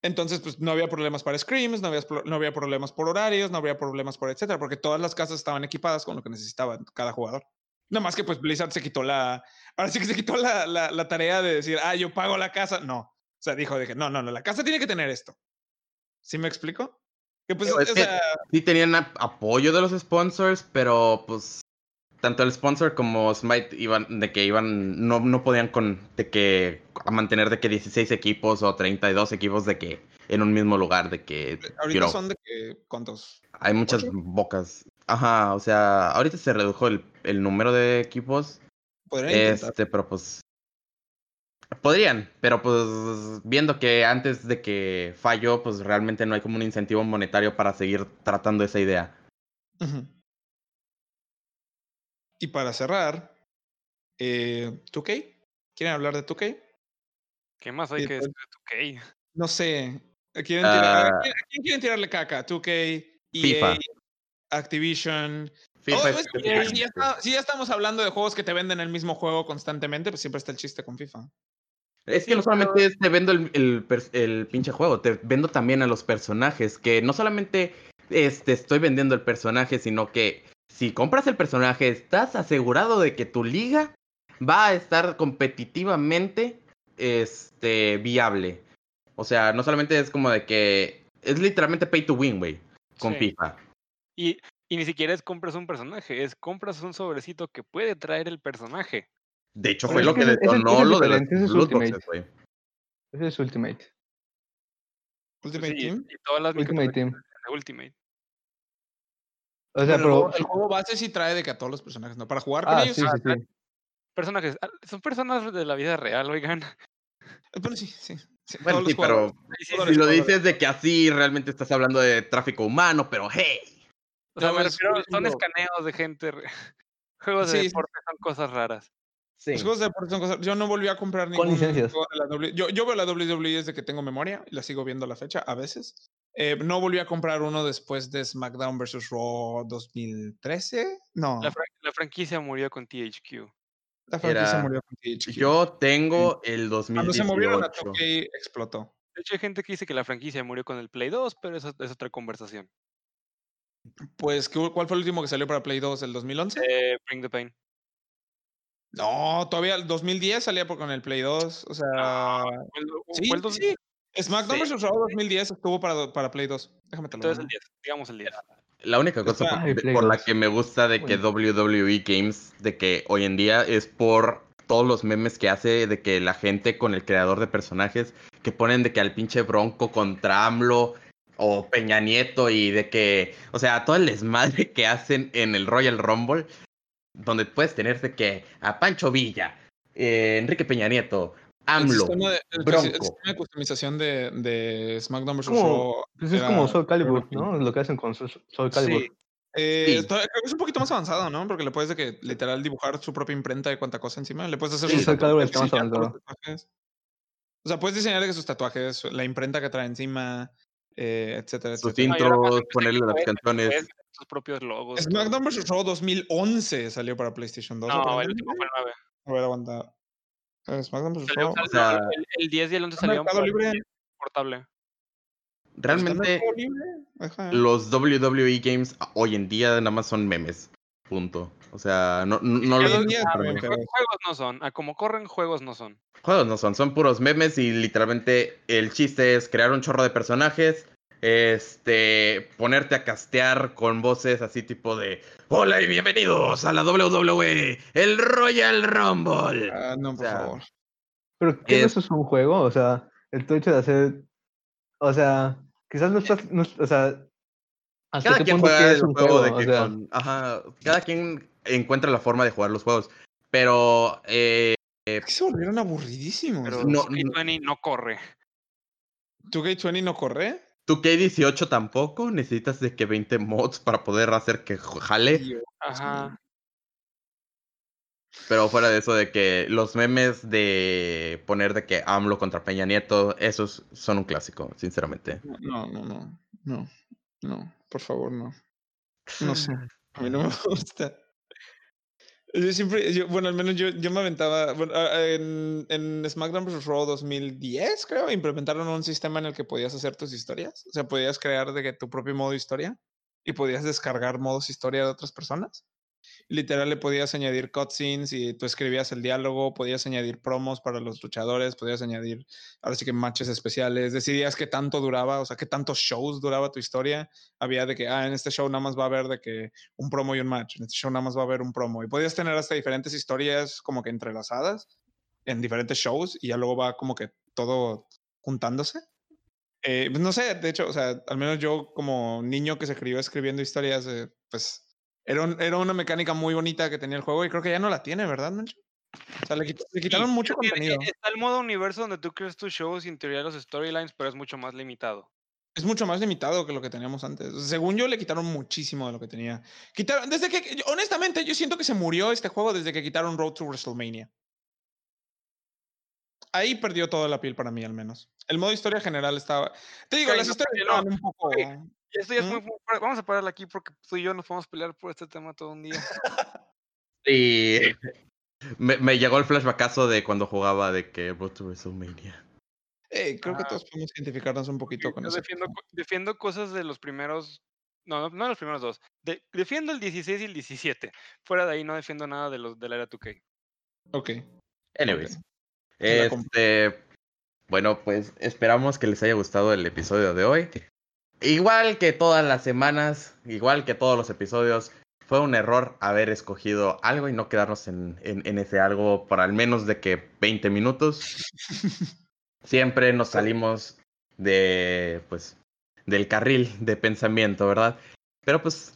Entonces, pues no había problemas para scrims, no había, no había problemas por horarios, no había problemas por etcétera, porque todas las casas estaban equipadas con lo que necesitaba cada jugador. Nada más que pues Blizzard se quitó la, ahora sí que se quitó la, la, la tarea de decir, ah, yo pago la casa. No, o sea, dijo de que no, no, no, la casa tiene que tener esto. ¿Sí me explico? Que pues, o sea, sí tenían apoyo de los sponsors, pero pues tanto el sponsor como Smite iban de que iban no, no podían con de que a mantener de que 16 equipos o 32 equipos de que en un mismo lugar de que ahorita pero son de que, ¿cuántos? hay muchas bocas. Ajá, o sea, ahorita se redujo el, el número de equipos, Podrían intentar. este, pero pues podrían, pero pues viendo que antes de que falló, pues realmente no hay como un incentivo monetario para seguir tratando esa idea. Y para cerrar, eh, ¿2K? ¿Quieren hablar de 2K? ¿Qué más hay que decir de 2K? No sé. ¿A quieren tirar- Ah. ¿a quién, a quién quieren tirarle caca? ¿2K? EA, FIFA. Activision. FIFA Oh, es- si, ya está- si ya estamos hablando de juegos que te venden el mismo juego constantemente, pues siempre está el chiste con FIFA. Es que no solamente es te vendo el, el pinche juego, te vendo también a los personajes, que no solamente este, estoy vendiendo el personaje, sino que si compras el personaje estás asegurado de que tu liga va a estar competitivamente este, viable. O sea, no solamente es como de que es literalmente pay to win, güey, con Sí. FIFA. Y, y ni siquiera es compras un personaje, es compras un sobrecito que puede traer el personaje. De hecho, Pero fue lo que detonó lo de las diferente, ese es loot Ultimate. boxes, güey. Ese es Ultimate. Ultimate Sí, Team. y todas las Ultimate Team. Ultimate. O sea, pero. juego, el juego base sí trae de que a todos los personajes, ¿no? Para jugar con Ah, ellos. sí, ah, sí, sí. Personajes, ah, son personas de la vida real, oigan. Bueno, sí, sí. sí, Bueno, todos sí, los pero si los lo dices de que así realmente estás hablando de tráfico humano, pero hey. O sea, me refiero, son escaneos de gente. Juegos de deporte son cosas raras. Sí. Los juegos de deporte son cosas. Yo no volví a comprar Con ningún licencias. juego de la W. Yo, yo veo la WWE desde que tengo memoria y la sigo viendo a la fecha a veces. Eh, no volví a comprar uno después de SmackDown vs. Raw 2013. No, La, fran- la franquicia murió con THQ. la franquicia Era- murió con THQ. Yo tengo el Cuando se movieron a 2018. 2K explotó. De hecho, hay gente que dice que la franquicia murió con el Play 2, pero eso es otra conversación. Pues, ¿qué- ¿cuál fue el último que salió para Play 2? ¿El 2011? Eh, Bring the Pain. No, todavía el 2010 salía por, con el Play 2. O sea, el, sí, fue el dos- sí. SmackDown Sí. vs. Raw 2010 estuvo para, para Play 2. Déjame te lo Entonces el mando. 10, digamos el 10. La única cosa por, Ay, la 2. que me gusta de que WWE Games, de que hoy en día es por todos los memes que hace de que la gente con el creador de personajes que ponen de que al pinche Bronco contra AMLO o Peña Nieto y de que, o sea, todo el desmadre que hacen en el Royal Rumble, donde puedes tener de que a Pancho Villa, eh, Enrique Peña Nieto, El AMLO, sistema de, el, Bronco. el sistema de customización de, de SmackDown vs. Raw. Pues es como Soul Calibur, ¿no? Lo que hacen con Soul Calibur. Sí. Eh, Sí. creo que es un poquito más avanzado, ¿no? Porque le puedes de que literal dibujar su propia imprenta de cuánta cosa encima. Le puedes hacer Sí, sus Soul Calibur está más diseñar todos los avanzado. tatuajes. O sea, puedes diseñar de que sus tatuajes, la imprenta que trae encima, eh, etcétera, sus etcétera. Intros, ponerle las canciones. sus propios logos. SmackDown vs. Raw 2011 salió para PlayStation 2. No, el último fue el 9. A ver, aguanta. SmackDown vs. Salió- Raw. o sea, el, el 10 y el 11 ¿Está en salieron por Libre? portable. ¿Está en Realmente Libre? Los WWE Games hoy en día nada más son memes. Punto. O sea, no, no, pero- Juegos no son. A como corren, juegos no son. Juegos no son, son puros memes y literalmente el chiste es crear un chorro de personajes, este, ponerte a castear con voces así tipo de Hola y bienvenidos a la WWE, el Royal Rumble. Ah, no, por O sea, favor. Pero ¿qué Es- eso es un juego? O sea, el hecho de hacer. O sea, quizás no estás. no- o sea, ¿hasta Cada qué quien punto juega el es un juego, juego? de O que sea, con- ajá, cada quien encuentra la forma de jugar los juegos, pero eh, Es que se volvieron aburridísimos. Pero No, no, no corre. ¿2K20 no corre? tu K18 tampoco, necesitas de que 20 mods para poder hacer que jale. Dios Ajá. Pero fuera de eso de que los memes de poner de que AMLO contra Peña Nieto, esos son un clásico, sinceramente. No, no, no, no, no, por favor, no. No sé, a mí no me gusta. Yo siempre, bueno, al menos yo, yo me aventaba, bueno, en, en SmackDown vs. Raw 2010, creo, implementaron un sistema en el que podías hacer tus historias. O sea, podías crear de que tu propio modo historia y podías descargar modos historia de otras personas. Literal le podías añadir cutscenes y tú escribías el diálogo, podías añadir promos para los luchadores, podías añadir, ahora sí que matches especiales, decidías qué tanto duraba, o sea, qué tantos shows duraba tu historia. Había de que, ah, en este show nada más va a haber de que un promo y un match, en este show nada más va a haber un promo. Y podías tener hasta diferentes historias como que entrelazadas en diferentes shows y ya luego va como que todo juntándose. Eh, pues no sé, de hecho, o sea, al menos yo como niño que se crió escribiendo historias, pues era, un- era una mecánica muy bonita que tenía el juego y creo que ya no la tiene, ¿verdad, Mencho? O sea, le, quit- le quitaron Sí, mucho contenido. Está el modo universo donde tú creas tus shows y en teoría los storylines, pero es mucho más limitado. Es mucho más limitado que lo que teníamos antes. Según yo, le quitaron muchísimo de lo que tenía. Quitaron, desde que, honestamente, yo siento que se murió este juego desde que quitaron Road to WrestleMania. Ahí perdió toda la piel para mí, al menos. El modo historia general estaba. Te digo, las no, historias no, estaban un poco. Esto ya es muy, muy fuerte. Vamos a pararla aquí porque tú y yo nos podemos pelear por este tema todo un día. Y me, me llegó el flashbackazo de cuando jugaba de que Road to WrestleMania. Eh, creo que Ah. todos podemos identificarnos un poquito con Yo eso. defiendo, defiendo cosas de los primeros. No, no, no de los primeros dos. De- defiendo el 16 y el 17. Fuera de ahí no defiendo nada de los de la era 2K. Ok. Anyways. Este, bueno, pues esperamos que les haya gustado el episodio de hoy. Igual que todas las semanas, igual que todos los episodios, fue un error haber escogido algo y no quedarnos en, en- en ese algo por al menos de que 20 minutos. Siempre nos salimos de, pues, del carril de pensamiento, ¿verdad? Pero pues,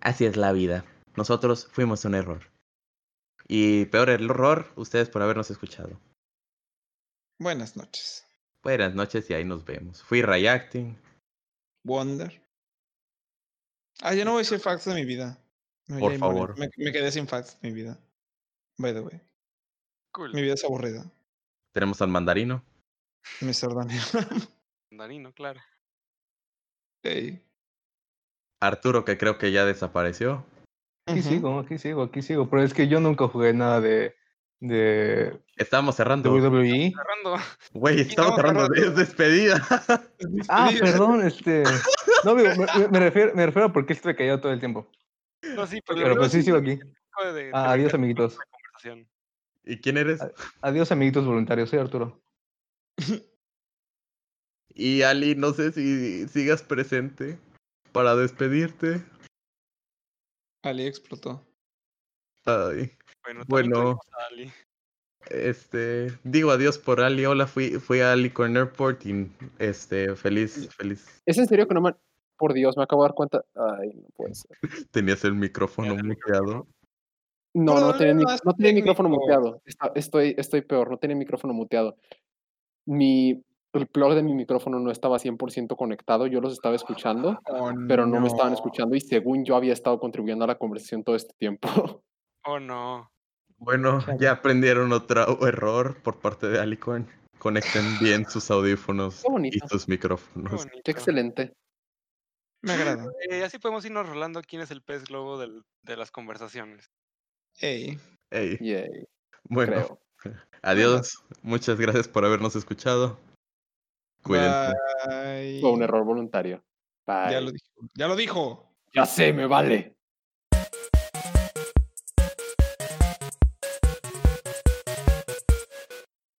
así es la vida. Nosotros fuimos un error. Y peor el error, ustedes por habernos escuchado. Buenas noches. Buenas noches y ahí nos vemos. Fui Rayacting. Wonder. Ah, yo no voy a decir facts de mi vida. Me Por favor. Me, me quedé sin facts de mi vida. By the way. Cool. Mi vida es aburrida. Tenemos al mandarino. Mr. Daniel. Mandarino, claro. Ey. Arturo, que creo que ya desapareció. Aquí sigo, aquí sigo, aquí sigo. Pero es que yo nunca jugué nada de, de Estamos cerrando. WWE. Cerrando. Güey, estamos no, cerrando. Es despedida. Ah, perdón, este. No, me, refiero, me refiero a porque estuve callado todo el tiempo. No, sí, pero, Pero pues sí sigo aquí. de- de Ah, adiós, amiguitos. ¿Y quién eres? Adiós, amiguitos voluntarios. Soy Arturo. Y Ali, no sé si sigas presente para despedirte. Ali explotó. Ay, Bueno, Ali. este, digo adiós por Ali. Hola, fui, fui a Ali con Airport y este, feliz, feliz. ¿Es en serio que no me... Por Dios, me acabo de dar cuenta... Ay, no puede ser. Tenías el micrófono muteado. No, no tenía, mi- Problemas no tenía el micrófono muteado. Está- estoy, estoy peor, no tenía el micrófono muteado. Mi, el plug de mi micrófono no estaba 100% conectado, yo los estaba escuchando, Oh, pero no me estaban escuchando y según yo había estado contribuyendo a la conversación todo este tiempo. Oh, no. Bueno, Chale. ya aprendieron otro error por parte de Alicorn. Conecten bien sus audífonos y sus Qué micrófonos. bonito. Qué excelente. Me agrada. Eh, así podemos irnos rolando quién es el pez globo del- de las conversaciones. Ey. Ey, Yay, bueno, creo. adiós. Muchas gracias por habernos escuchado. Cuídense. Bye. Fue un error voluntario. Ya Bye. lo dijo. Ya lo dijo. Ya sé, me vale.